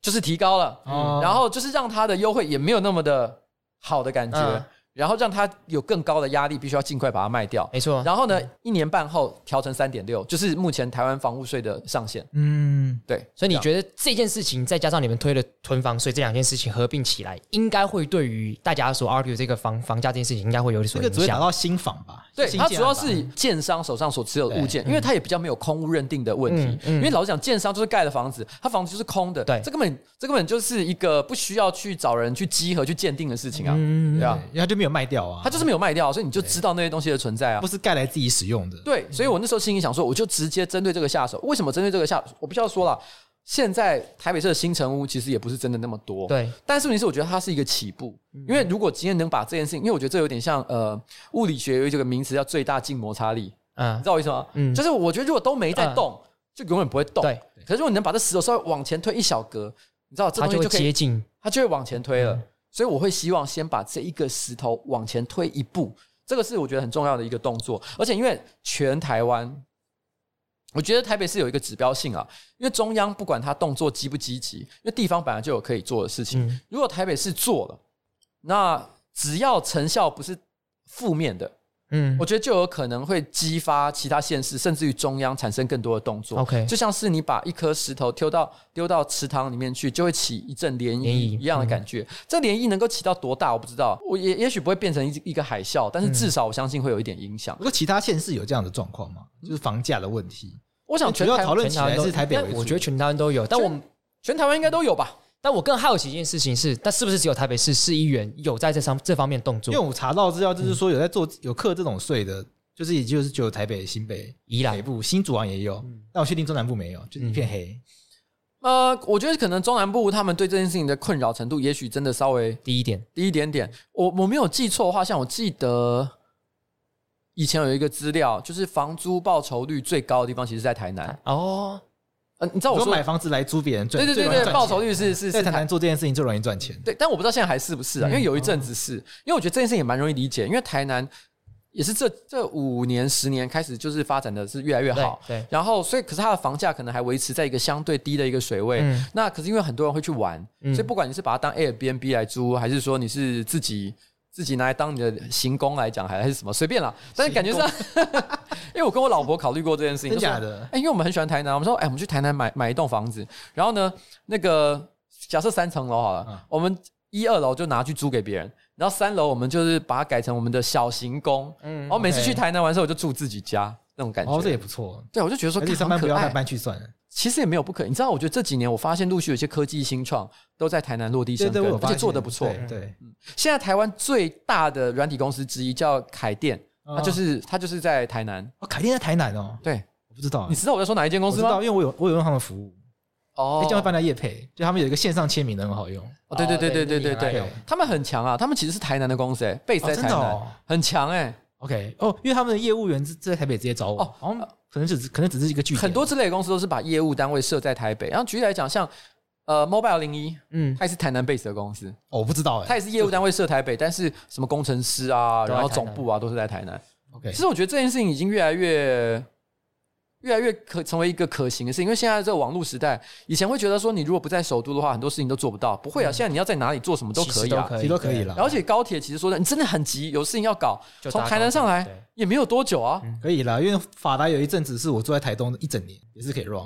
就是提高了，然后就是让它的优惠也没有那么的好的感觉。然后让他有更高的压力，必须要尽快把它卖掉。没错。然后呢，一年半后调成三点六，就是目前台湾房屋税的上限。嗯，对。所以你觉得这件事情，再加上你们推的囤房税这两件事情合并起来，应该会对于大家所 argue 这个房房价这件事情，应该会有所影响。这个只会打到新房吧？对，它主要是建商手上所持有的物件，因为它也比较没有空屋认定的问题。嗯因为老实讲，建商就是盖了房子，他房子就是空的。对，这根本这根本就是一个不需要去找人去稽核去鉴定的事情啊。嗯，对啊，因为它就没有卖掉啊，他就是。没有卖掉，所以你就知道那些东西的存在啊，不是盖来自己使用的。对，所以我那时候心里想说，我就直接针对这个下手。为什么针对这个下手？我必须要说了，现在台北市的新城屋其实也不是真的那么多。对，但是问题是，我觉得它是一个起步。因为如果今天能把这件事情，因为我觉得这有点像呃，物理学有一个名词叫最大静摩擦力。嗯，你知道我意思吗？嗯，就是我觉得如果都没在动，就永远不会动。对。可是如果你能把这石头稍微往前推一小格，你知道这东西就可以接近，它就会往前推了。所以我会希望先把这一个石头往前推一步。这个是我觉得很重要的一个动作，而且因为全台湾，我觉得台北市有一个指标性啊，因为中央不管它动作积不积极，因为地方本来就有可以做的事情。如果台北市做了，那只要成效不是负面的。嗯，我觉得就有可能会激发其他县市，甚至于中央产生更多的动作。OK，就像是你把一颗石头丢到丢到池塘里面去，就会起一阵涟漪一样的感觉。嗯、这涟漪能够起到多大，我不知道。我也也许不会变成一一个海啸，但是至少我相信会有一点影响。不过、嗯、其他县市有这样的状况吗？就是房价的问题。我想全台讨论起来是台北为主，我觉得全台湾都有，但我们全，全台湾应该都有吧。但我更好奇一件事情是，但是不是只有台北市市议员有在这上这方面动作？因为我查到资料，就是说有在做有课这种税的。就是也就是只有台北、新北、宜兰北部、新竹好像也有，嗯、但我确定中南部没有，就是一片黑。呃，我觉得可能中南部他们对这件事情的困扰程度，也许真的稍微低一点，低一点点。我我没有记错的话，像我记得以前有一个资料，就是房租报酬率最高的地方，其实在台南。哦，呃，你知道我说买房子来租别人赚，对对对对，报酬率是是在台南做这件事情最容易赚钱。对，但我不知道现在还是不是啊？因为有一阵子是，因为我觉得这件事情也蛮容易理解，因为台南。也是这这五年十年开始就是发展的是越来越好，对，对然后所以可是它的房价可能还维持在一个相对低的一个水位。嗯、那可是因为很多人会去玩，嗯、所以不管你是把它当 Airbnb 来租，还是说你是自己自己拿来当你的行宫来讲，还还是什么随便啦。但是感觉上，工 因为我跟我老婆考虑过这件事情，真假的？哎，因为我们很喜欢台南，我们说哎，我们去台南买买一栋房子，然后呢，那个假设三层楼好了，嗯、我们一二楼就拿去租给别人。然后三楼我们就是把它改成我们的小行宫，嗯，然后每次去台南玩的时候，我就住自己家那种感觉。哦，这也不错。对，我就觉得说，可以上班不要太搬去算了。其实也没有不可，你知道，我觉得这几年我发现陆续有些科技新创都在台南落地生根，而且做的不错。对，现在台湾最大的软体公司之一叫凯电，它就是它就是在台南。哦，凯电在台南哦。对，我不知道。你知道我在说哪一间公司吗？知道，因为我有我有用他们服务。哦，这样会帮他业配，就他们有一个线上签名的很好用。哦，对对对对对对对，他们很强啊，他们其实是台南的公司，哎，base 在台南，很强哎。OK，哦，因为他们的业务员是在台北直接找我，哦，可能只是可能只是一个据点。很多之类的公司都是把业务单位设在台北，然后举例来讲，像呃，Mobile 零一，嗯，它也是台南 base 的公司。哦，我不知道哎，它也是业务单位设台北，但是什么工程师啊，然后总部啊，都是在台南。OK，其实我觉得这件事情已经越来越。越来越可成为一个可行的事情，因为现在这个网络时代，以前会觉得说你如果不在首都的话，很多事情都做不到。不会啊，现在你要在哪里做什么都可以啊，其实都可以了。而且高铁其实说的，你真的很急，有事情要搞，从台南上来也没有多久啊，可以了。因为法达有一阵子是我住在台东一整年，也是可以 run。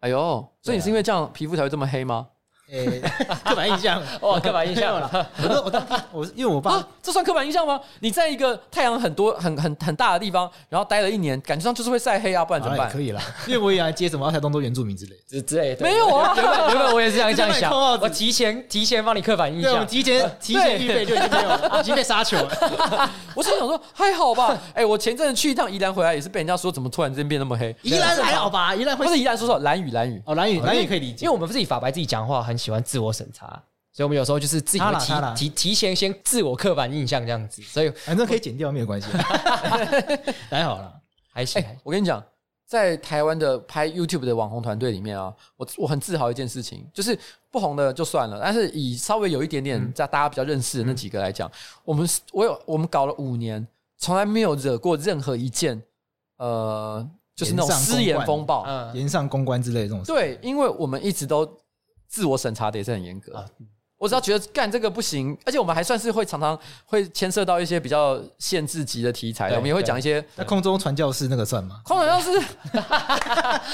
哎呦，所以你是因为这样皮肤才会这么黑吗？诶，刻板印象哇，刻板印象了。我我我因为我爸，这算刻板印象吗？你在一个太阳很多、很很很大的地方，然后待了一年，感觉上就是会晒黑啊，不然怎么办？可以了，因为我也来接什么台东都原住民之类 之之类的。没有啊，原本原本我也是这样这样想，我提前提前帮你刻板印象，提前提前预备就已经没有，已经被杀球了。我是想说还好吧，哎，我前阵子去一趟宜兰回来，也是被人家说怎么突然之间变那么黑。宜兰还好吧？宜兰不是宜兰，说说蓝雨蓝雨哦，蓝雨蓝雨可以理解，因为我们自己法白自己讲话很喜欢自我审查。啊，所以我们有时候就是自己会提提提前先自我刻板印象这样子，所以反正可以剪掉没有关系，还好了。还行。欸、我跟你讲，在台湾的拍 YouTube 的网红团队里面啊，我我很自豪一件事情，就是不红的就算了，但是以稍微有一点点在大家比较认识的那几个来讲，嗯、我们我有我们搞了五年，从来没有惹过任何一件呃，就是那种私言风暴、言上公关之类的这种事。对，因为我们一直都自我审查的也是很严格。啊我只要觉得干这个不行，而且我们还算是会常常会牵涉到一些比较限制级的题材，我们也会讲一些。那空中传教士那个算吗？空中传教士，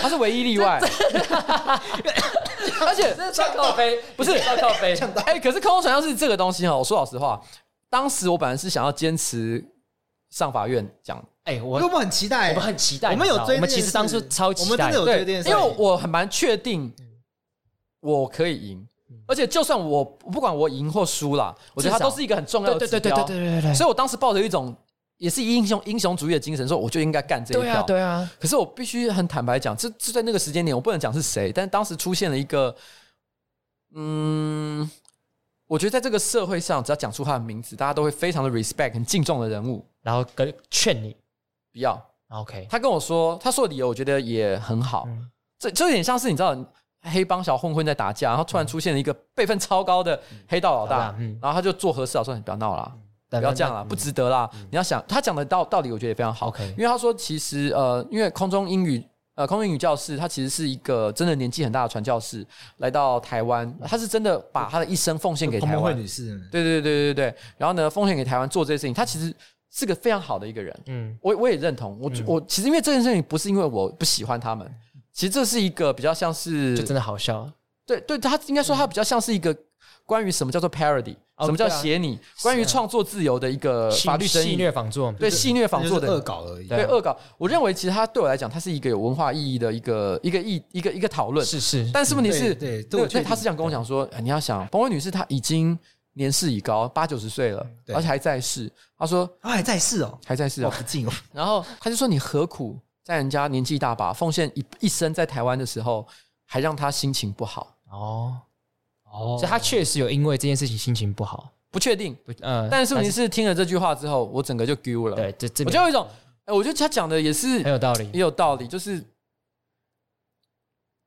他是唯一例外。而且上靠飞 不是上靠飞，哎，可是空中传教士这个东西哈，我说老实话，当时我本来是想要坚持上法院讲。哎，我我们很期待，我们很期待，我们有追，我们其实当初超期待，我们真的有追电视，因为我很蛮确定我可以赢。而且就算我不管我赢或输啦，我觉得它都是一个很重要的指标。对对对对对对对。所以我当时抱着一种也是英雄英雄主义的精神，说我就应该干这一票。对啊对啊。可是我必须很坦白讲，这就在那个时间点，我不能讲是谁，但当时出现了一个，嗯，我觉得在这个社会上，只要讲出他的名字，大家都会非常的 respect 很敬重的人物，然后跟劝你不要。OK。他跟我说，他说的理由，我觉得也很好。这这有点像是你知道。黑帮小混混在打架，然后突然出现了一个辈分超高的黑道老大，嗯、然后他就做和事佬说：“你不要闹了，嗯、不要这样了，嗯、不值得啦。嗯、你要想，他讲的道道理，我觉得也非常好。因为他说，其实呃，因为空中英语呃，空中英语教室，他其实是一个真的年纪很大的传教士，来到台湾，他是真的把他的一生奉献给台湾。女士，对对对对对对。然后呢，奉献给台湾做这些事情，他其实是个非常好的一个人。嗯，我我也认同。我、嗯、我其实因为这件事情，不是因为我不喜欢他们，其实这是一个比较像是，就真的好笑。对对，他应该说他比较像是一个关于什么叫做 parody，什么叫写你，关于创作自由的一个法律争议，戏谑仿作，对戏谑仿作的。恶搞而已。对恶搞，我认为其实他对我来讲，它是一个有文化意义的一个一个意一个一个讨论。是是，但是问题是，对对，他是想跟我讲说，你要想，彭威女士她已经年事已高，八九十岁了，而且还在世。他说她还在世哦，还在世哦，不敬哦。然后他就说，你何苦在人家年纪大把，奉献一一生在台湾的时候，还让他心情不好。哦？哦，所以他确实有因为这件事情心情不好，不确定，嗯，但是问题是听了这句话之后，我整个就丢了。对，这这，我就有一种，哎，我觉得他讲的也是很有道理，也有道理，就是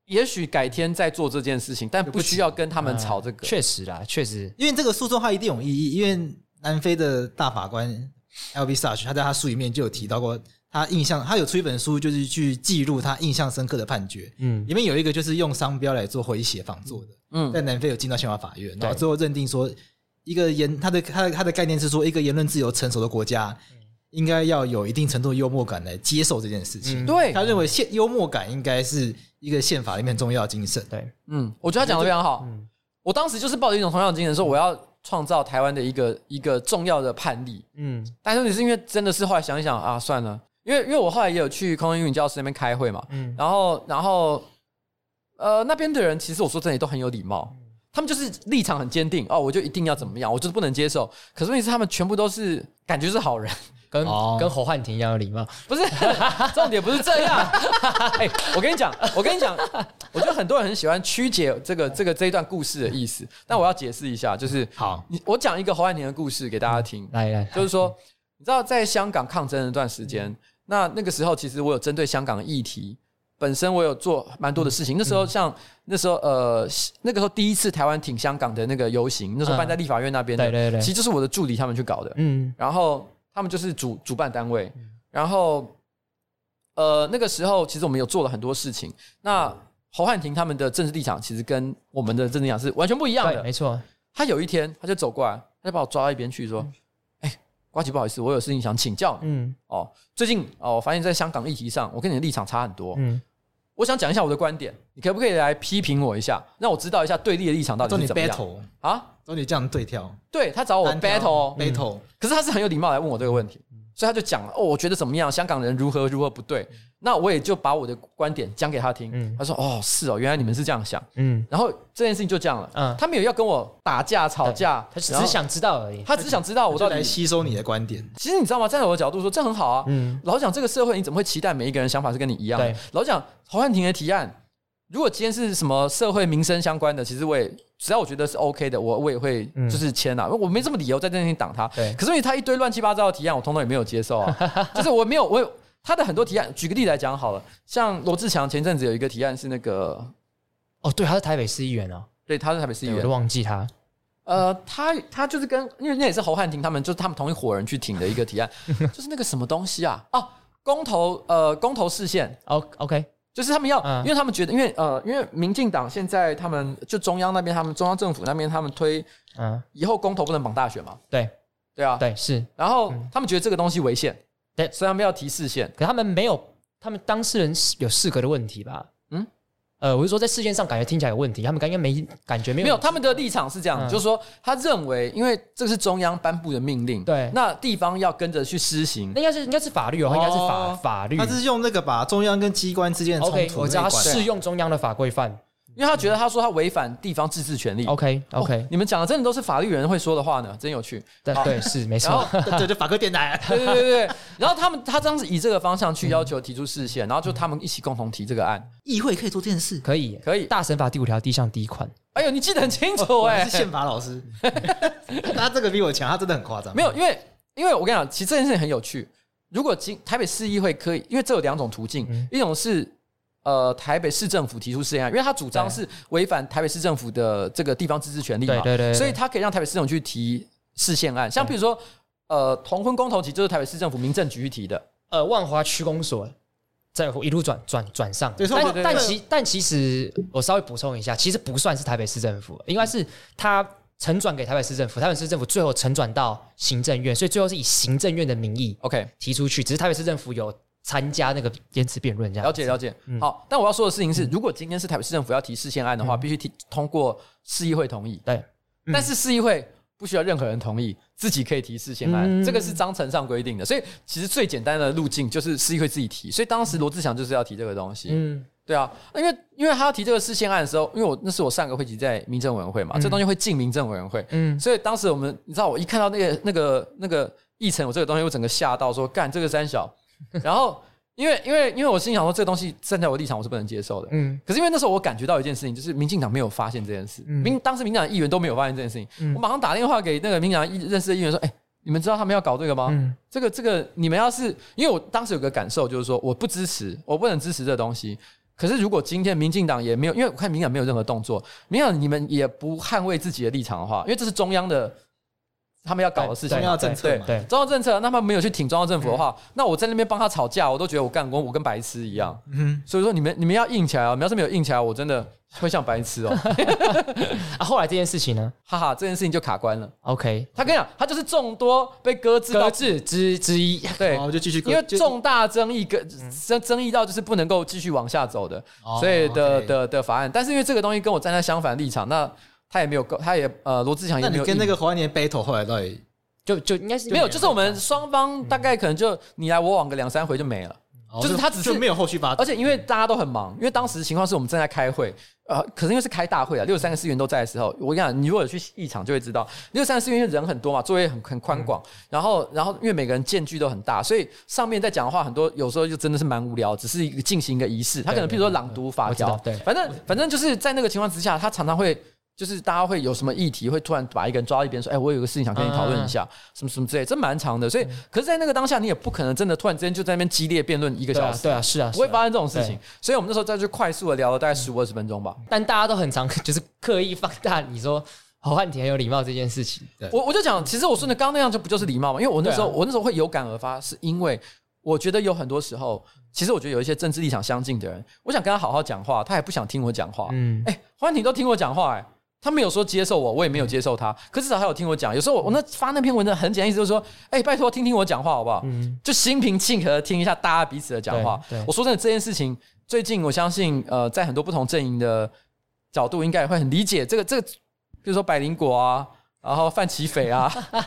也许改天再做这件事情，但不需要跟他们吵这个。确实啦，确实，因为这个诉讼它一定有意义，因为南非的大法官 Albie Sachs 他在他书里面就有提到过。他印象，他有出一本书，就是去记录他印象深刻的判决。嗯，里面有一个就是用商标来做回写仿作的。嗯，在南非有进到宪法法院，然后最后认定说，一个言他的他的他的概念是说，一个言论自由成熟的国家，应该要有一定程度的幽默感来接受这件事情。对，他认为宪幽默感应该是一个宪法里面很重要的精神。对，嗯，我觉得他讲的非常好。嗯，我当时就是抱着一种同样的精神，说我要创造台湾的一个一个重要的判例。嗯，但是你是因为真的是后来想一想啊，算了。因为因为我后来也有去空中英语教室那边开会嘛，嗯，然后然后呃那边的人其实我说真的都很有礼貌，他们就是立场很坚定哦，我就一定要怎么样，我就是不能接受。可是问题是他们全部都是感觉是好人，跟、哦、跟侯汉廷一样有礼貌，不是 重点不是这样。哎，我跟你讲，我跟你讲，我觉得很多人很喜欢曲解这个这个这一段故事的意思，但我要解释一下，就是好，你我讲一个侯汉廷的故事给大家听，嗯、来来，就是说你知道在香港抗争的那段时间。嗯那那个时候，其实我有针对香港的议题本身，我有做蛮多的事情。那时候，像那时候，呃，那个时候第一次台湾挺香港的那个游行，那时候办在立法院那边的，对对对，其实就是我的助理他们去搞的。嗯，然后他们就是主主办单位。然后，呃，那个时候其实我们有做了很多事情。那侯汉廷他们的政治立场，其实跟我们的政治立场是完全不一样的。没错，他有一天他就走过来，他就把我抓到一边去说。瓜吉，不好意思，我有事情想请教你。嗯，哦，最近哦，我发现在香港议题上，我跟你的立场差很多。嗯，我想讲一下我的观点，你可不可以来批评我一下，让我知道一下对立的立场到底怎么样？找你 battle 啊？找你这样对跳？对，他找我 battle，battle，可是他是很有礼貌来问我这个问题。所以他就讲了哦，我觉得怎么样？香港人如何如何不对？那我也就把我的观点讲给他听。嗯，他说哦，是哦，原来你们是这样想。嗯，然后这件事情就这样了。嗯，他没有要跟我打架吵架，他只是想知道而已。他只是想知道我到底来吸收你的观点。其实你知道吗？站在我的角度说，这很好啊。嗯，老实讲这个社会，你怎么会期待每一个人想法是跟你一样？对，老实讲侯汉廷的提案，如果今天是什么社会民生相关的，其实我也。只要我觉得是 OK 的，我我也会就是签了，我没什么理由在这边挡他。对，可是因为他一堆乱七八糟的提案，我通通也没有接受啊。就是我没有，我有他的很多提案，举个例来讲好了，像罗志强前阵子有一个提案是那个，哦，对，他是台北市议员哦，对，他是台北市议员，我都忘记他。呃，他他就是跟，因为那也是侯汉廷他们，就是他们同一伙人去挺的一个提案，就是那个什么东西啊？哦，公投，呃，公投视线。哦，OK，就是他们要，因为他们觉得，因为呃，因为民进党现在他们就中央那边，他们中央政府那边他们推，嗯，以后公投不能绑大选嘛？对，对啊，对是。然后他们觉得这个东西违宪，对，所以他们要提视线，可他们没有，他们当事人有适格的问题吧？嗯呃，我是说，在事件上感觉听起来有问题，他们应该没感觉没有。没有，他们的立场是这样，嗯、就是说，他认为，因为这是中央颁布的命令，对，那地方要跟着去施行，那应该是应该是法律哦，应该是法法律。他是用那个把中央跟机关之间的冲突，okay, 我知道他适用中央的法规范。因为他觉得他说他违反地方自治权利。OK OK，、哦、你们讲的真的都是法律人会说的话呢，真有趣。对对是没错，对对法科电台。对对对对。然后他们他当时以这个方向去要求提出释宪，然后就他们一起共同提这个案。议会可以做这件事，可以可以。大审法第五条第一项第一款。哎呦，你记得很清楚哎、欸，是宪法老师。他这个比我强，他真的很夸张。没有，因为因为我跟你讲，其实这件事情很有趣。如果今台北市议会可以，因为这有两种途径，嗯、一种是。呃，台北市政府提出释宪案，因为他主张是违反台北市政府的这个地方自治权利嘛，对对所以他可以让台北市政府去提释宪案。像比如说，呃，同婚公投其实就是台北市政府民政局去提的。呃，万华区公所在一路转转转上，但但其但其实我稍微补充一下，其实不算是台北市政府，应该是他承转给台北市政府，台北市政府最后承转到行政院，所以最后是以行政院的名义 OK 提出去，只是台北市政府有。参加那个言辞辩论，这样了解了解。嗯、好，但我要说的事情是，如果今天是台北市政府要提事宪案的话，嗯、必须提通过市议会同意。对，嗯、但是市议会不需要任何人同意，自己可以提事宪案，嗯、这个是章程上规定的。所以其实最简单的路径就是市议会自己提。所以当时罗志祥就是要提这个东西。嗯，对啊，因为因为他要提这个事宪案的时候，因为我那是我上个会期在民政委员会嘛，嗯、这东西会进民政委员会。嗯，所以当时我们你知道，我一看到那个那个那个议程，我这个东西我整个吓到说，说干这个三小，然后。因为因为因为我心想说，这个东西站在我立场我是不能接受的，嗯，可是因为那时候我感觉到一件事情，就是民进党没有发现这件事，民、嗯、当时民进党议员都没有发现这件事情，嗯、我马上打电话给那个民进党认识的议员说，哎，你们知道他们要搞这个吗？嗯、这个这个你们要是，因为我当时有个感受就是说，我不支持，我不能支持这个东西。可是如果今天民进党也没有，因为我看民进党没有任何动作，民进党你们也不捍卫自己的立场的话，因为这是中央的。他们要搞的事情，中央政策，对对，中央政策，那么没有去挺中央政府的话，那我在那边帮他吵架，我都觉得我干工，我跟白痴一样。嗯，所以说你们你们要硬起来啊！你们要是没有硬起来，我真的会像白痴哦。啊，后来这件事情呢？哈哈，这件事情就卡关了。OK，他跟你讲，他就是众多被搁置搁置之之一。对，就继续，因为重大争议跟争争议到就是不能够继续往下走的，所以的的的法案。但是因为这个东西跟我站在相反的立场，那他也没有告，他也呃罗志祥也没有。跟那个黄年 battle 后来到底？就就应该是没有，就是我们双方大概可能就你来我往个两三回就没了，就是他只是没有后续发展，而且因为大家都很忙，因为当时情况是我们正在开会，呃，可是因为是开大会啊，六十三个市议员都在的时候，我跟你讲，你如果有去议场就会知道，六十三个市议员人很多嘛，座位很很宽广，然后然后因为每个人间距都很大，所以上面在讲的话很多，有时候就真的是蛮无聊，只是一个进行一个仪式，他可能譬如说朗读法条，对，反正反正就是在那个情况之下，他常常会。就是大家会有什么议题，会突然把一个人抓到一边说：“哎，我有个事情想跟你讨论一下，什么什么之类。”这蛮长的，所以，可是，在那个当下，你也不可能真的突然之间就在那边激烈辩论一个小时。对啊，是啊，不会发生这种事情。所以我们那时候在这快速的聊了大概十五二十分钟吧。但大家都很常就是刻意放大你说侯汉廷很有礼貌这件事情。我我就讲，其实我说的刚刚那样就不就是礼貌吗？因为我那时候我那时候会有感而发，是因为我觉得有很多时候，其实我觉得有一些政治立场相近的人，我想跟他好好讲话，他也不想听我讲话。嗯，哎，侯汉廷都听我讲话，哎。他没有说接受我，我也没有接受他。可至少他有听我讲。有时候我我那发那篇文章很简单，意思就是说，哎，拜托听听我讲话好不好？嗯，就心平气和听一下大家彼此的讲话。我说真的，这件事情最近我相信，呃，在很多不同阵营的角度，应该也会很理解这个这个，比如说百灵果啊，然后范琪斐啊，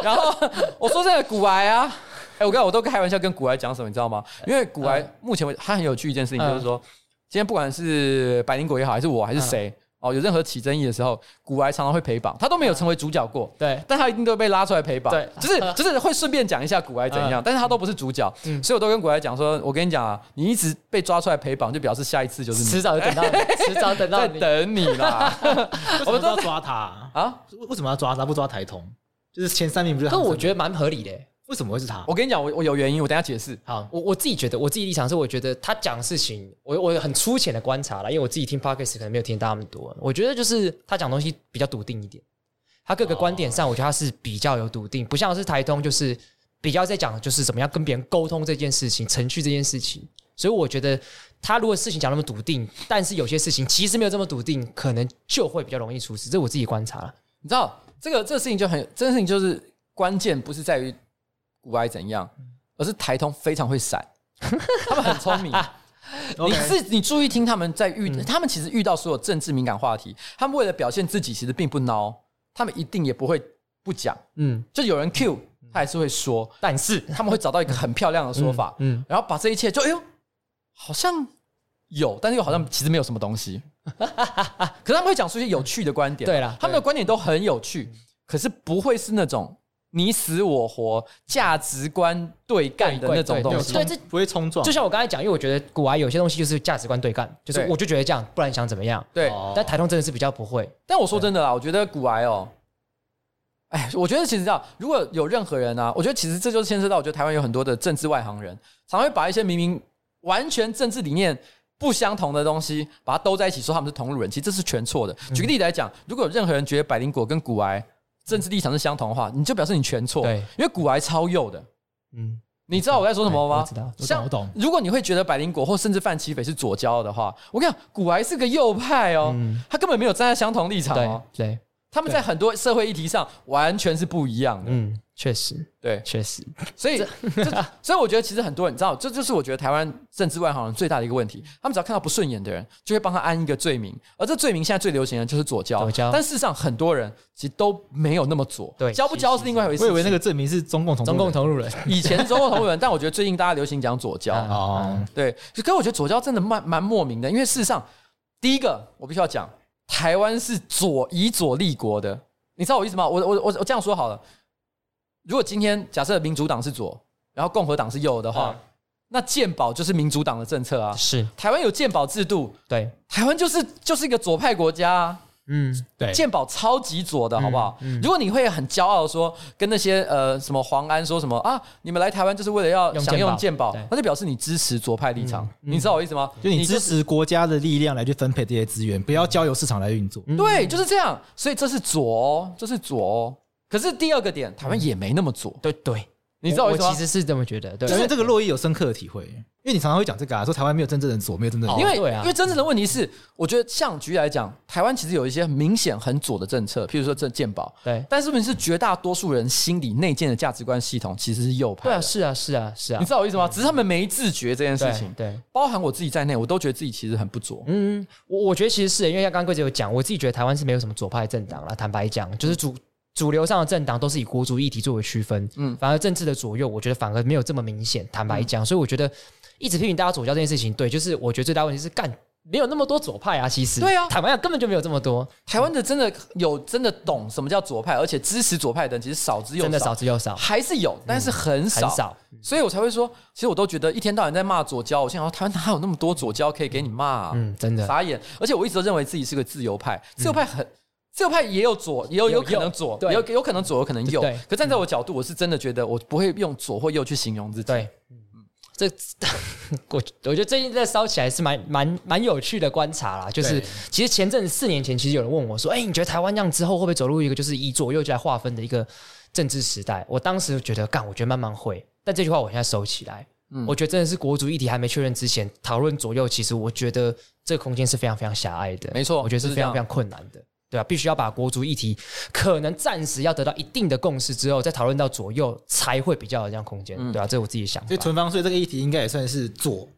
然后我说这个古癌啊，哎，我刚才我都开玩笑跟古癌讲什么，你知道吗？因为古癌目前为止他很有趣一件事情，就是说。今天不管是百灵果也好，还是我还是谁哦，有任何起争议的时候，古埃常常会陪绑，他都没有成为主角过，对，但他一定都会被拉出来陪绑，对，就是 就是会顺便讲一下古埃怎样，但是他都不是主角，所以我都跟古埃讲说，我跟你讲啊，你一直被抓出来陪绑，就表示下一次就是你，迟早等到你，迟早等到你，等你啦，我们都要抓他啊？为什么要抓他？不抓台通？就是前三名不是？但我觉得蛮合理的。为什么会是他？我跟你讲，我我有原因，我等下解释。好，我我自己觉得，我自己立场是，我觉得他讲事情，我我很粗浅的观察了，因为我自己听 Podcast 可能没有听到那么多。我觉得就是他讲东西比较笃定一点，他各个观点上，我觉得他是比较有笃定，不像是台通，就是比较在讲就是怎么样跟别人沟通这件事情，程序这件事情。所以我觉得他如果事情讲那么笃定，但是有些事情其实没有这么笃定，可能就会比较容易出事。这我自己观察了。你知道这个这个事情就很，这个事情就是关键不是在于。股癌怎样？而是台通非常会闪，他们很聪明。你是你注意听他们在遇，他们其实遇到所有政治敏感话题，他们为了表现自己，其实并不孬，他们一定也不会不讲。嗯，就有人 Q，他还是会说，但是。他们会找到一个很漂亮的说法，嗯，然后把这一切就哎呦，好像有，但是又好像其实没有什么东西。可是他们会讲出一些有趣的观点，对了，他们的观点都很有趣，可是不会是那种。你死我活，价值观对干的那种东西，对，这不会冲撞。就像我刚才讲，因为我觉得古癌有些东西就是价值观对干，就是我就觉得这样，不然想怎么样？对。但台通真的是比较不会。但我说真的啦，我觉得古癌哦，哎，我觉得其实这样，如果有任何人啊，我觉得其实这就是牵涉到，我觉得台湾有很多的政治外行人，常会把一些明明完全政治理念不相同的东西，把它兜在一起，说他们是同路人，其实这是全错的。举个例子来讲，如果有任何人觉得百灵果跟古癌政治立场是相同的话，你就表示你全错。对，因为古埃超右的。嗯，你知道我在说什么吗？我知道，像我懂。如果你会觉得百灵果或甚至范奇斐是左交的话，我跟你讲，古埃是个右派哦，他根本没有站在相同立场哦。对，他们在很多社会议题上完全是不一样的。嗯。确实，对，确实，所以，所以我觉得其实很多人，你知道，这就是我觉得台湾政治外行人最大的一个问题。他们只要看到不顺眼的人，就会帮他安一个罪名，而这罪名现在最流行的就是左交。但事实上很多人其实都没有那么左。对，交不交是另外一回事。我以为那个罪名是中共同中共同路人，以前是中共同路人，但我觉得最近大家流行讲左交。哦，对，可是我觉得左交真的蛮蛮莫名的，因为事实上，第一个我必须要讲，台湾是左以左立国的，你知道我意思吗？我我我我这样说好了。如果今天假设民主党是左，然后共和党是右的话，嗯、那健保就是民主党的政策啊。是台湾有健保制度，对，台湾就是就是一个左派国家，啊。嗯，对，健保超级左的好不好？嗯嗯、如果你会很骄傲的说，跟那些呃什么黄安说什么啊，你们来台湾就是为了要享用健保，那就表示你支持左派立场。嗯嗯、你知道我意思吗？就你支持国家的力量来去分配这些资源，不要交由市场来运作。嗯、对，就是这样。所以这是左哦，这是左哦。可是第二个点，台湾也没那么左，对对，你知道我其实是这么觉得，对，因为这个洛伊有深刻的体会，因为你常常会讲这个啊，说台湾没有真正的左，没有真正的，因为因为真正的问题是，我觉得像举例来讲，台湾其实有一些明显很左的政策，譬如说这健保，对，但是问题是绝大多数人心里内建的价值观系统其实是右派，对啊，是啊，是啊，是啊，你知道我意思吗？只是他们没自觉这件事情，对，包含我自己在内，我都觉得自己其实很不左，嗯，我我觉得其实是因为像刚刚贵姐有讲，我自己觉得台湾是没有什么左派政党了，坦白讲，就是主。主流上的政党都是以国族议题作为区分，嗯，反而政治的左右，我觉得反而没有这么明显。坦白讲，嗯、所以我觉得一直批评大家左胶这件事情，对，就是我觉得最大问题是干没有那么多左派啊。其实，对啊，坦白讲根本就没有这么多。台湾的真的有真的懂什么叫左派，而且支持左派的人其实少之又少，真的少之又少，还是有，但是很少，嗯、很少。所以我才会说，其实我都觉得一天到晚在骂左胶，我心想说台湾哪有那么多左胶可以给你骂啊？嗯，真的傻眼。而且我一直都认为自己是个自由派，自由派很。嗯自由派也有左，也有有可能左，有有可能左，有可能右。可站在我角度，我是真的觉得我不会用左或右去形容自己。对，嗯，这 我我觉得最近在烧起来是蛮蛮蛮有趣的观察啦。就是其实前阵子四年前，其实有人问我说：“哎，你觉得台湾这样之后会不会走入一个就是以左右来划分的一个政治时代？”我当时觉得干，我觉得慢慢会。但这句话我现在收起来。嗯，我觉得真的是国族议题还没确认之前讨论左右，其实我觉得这个空间是非常非常狭隘的。没错，我觉得是非常非常困难的。对啊，必须要把国足议题可能暂时要得到一定的共识之后，再讨论到左右才会比较有这样空间。嗯、对啊，这是我自己想法。所以囤房税这个议题应该也算是左。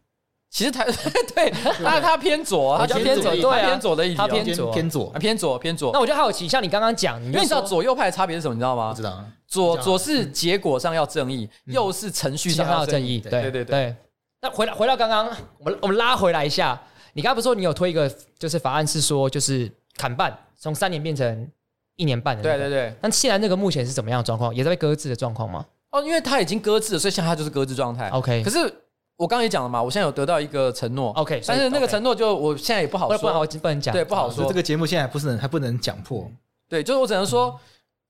其实台 对，他他偏左，他偏左，对啊，偏左的议题，他偏左，偏左，偏左，偏左。那我就好奇，像你刚刚讲，因为你知道左右派的差别是什么？你知道吗？知道。左左是结果上要正义，右是程序上要正义。对对对。那回来回到刚刚，我们我们拉回来一下，你刚刚不是说你有推一个就是法案，是说就是砍半。从三年变成一年半的，对对对。但现在那个目前是怎么样的状况？也在被搁置的状况吗？哦，因为它已经搁置了，所以现在它就是搁置状态。OK。可是我刚刚也讲了嘛，我现在有得到一个承诺。OK。但是那个承诺就我现在也不好说，不好不能讲。对，不好说。这个节目现在不是还不能讲破。对，就是我只能说，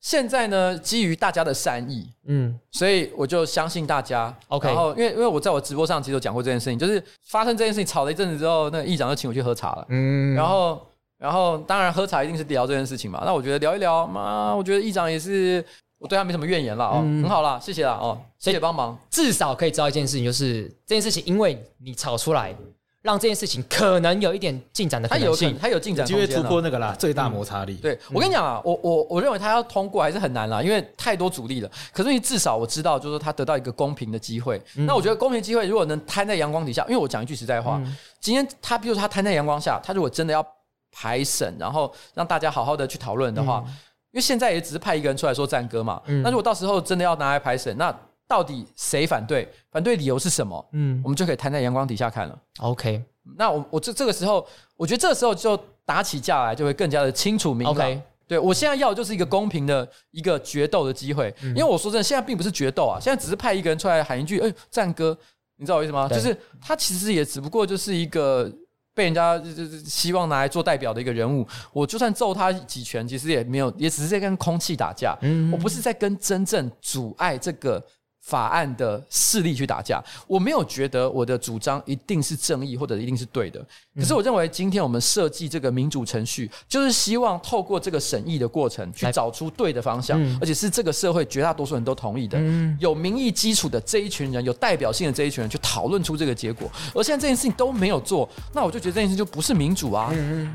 现在呢，基于大家的善意，嗯，所以我就相信大家。OK，然后因为因为我在我直播上其实有讲过这件事情，就是发生这件事情吵了一阵子之后，那个议长就请我去喝茶了。嗯，然后然后当然喝茶一定是聊这件事情嘛。那我觉得聊一聊嘛，我觉得议长也是我对他没什么怨言了哦，嗯、很好啦，谢谢啦哦，谢谢帮忙。至少可以知道一件事情，就是这件事情因为你吵出来。让这件事情可能有一点进展的可能性，它有进展空间，机会突破那个啦，最大摩擦力。对，我跟你讲啊，我我我认为他要通过还是很难啦，因为太多阻力了。可是你至少我知道，就是说他得到一个公平的机会。那我觉得公平机会如果能摊在阳光底下，因为我讲一句实在话，今天他比如说他摊在阳光下，他如果真的要排审，然后让大家好好的去讨论的话，因为现在也只是派一个人出来说战歌嘛。那如果到时候真的要拿来排审，那到底谁反对？反对理由是什么？嗯，我们就可以摊在阳光底下看了。OK。那我我这这个时候，我觉得这个时候就打起架来就会更加的清楚明白。Okay. 对，我现在要的就是一个公平的一个决斗的机会，嗯、因为我说真的，现在并不是决斗啊，现在只是派一个人出来喊一句“哎，战歌”，你知道我意思吗？就是他其实也只不过就是一个被人家就是希望拿来做代表的一个人物。我就算揍他几拳，其实也没有，也只是在跟空气打架。嗯，我不是在跟真正阻碍这个。法案的势力去打架，我没有觉得我的主张一定是正义或者一定是对的。可是我认为，今天我们设计这个民主程序，就是希望透过这个审议的过程，去找出对的方向，而且是这个社会绝大多数人都同意的，有民意基础的这一群人，有代表性的这一群人去讨论出这个结果。而现在这件事情都没有做，那我就觉得这件事情就不是民主啊。嗯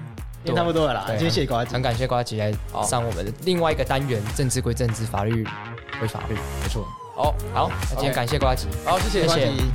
嗯，差不多了啦。今天谢谢瓜吉，很感谢瓜吉来上我们的另外一个单元——政治归政治，法律归法律。没错。好，好，那今天感谢瓜吉，好，谢谢瓜吉。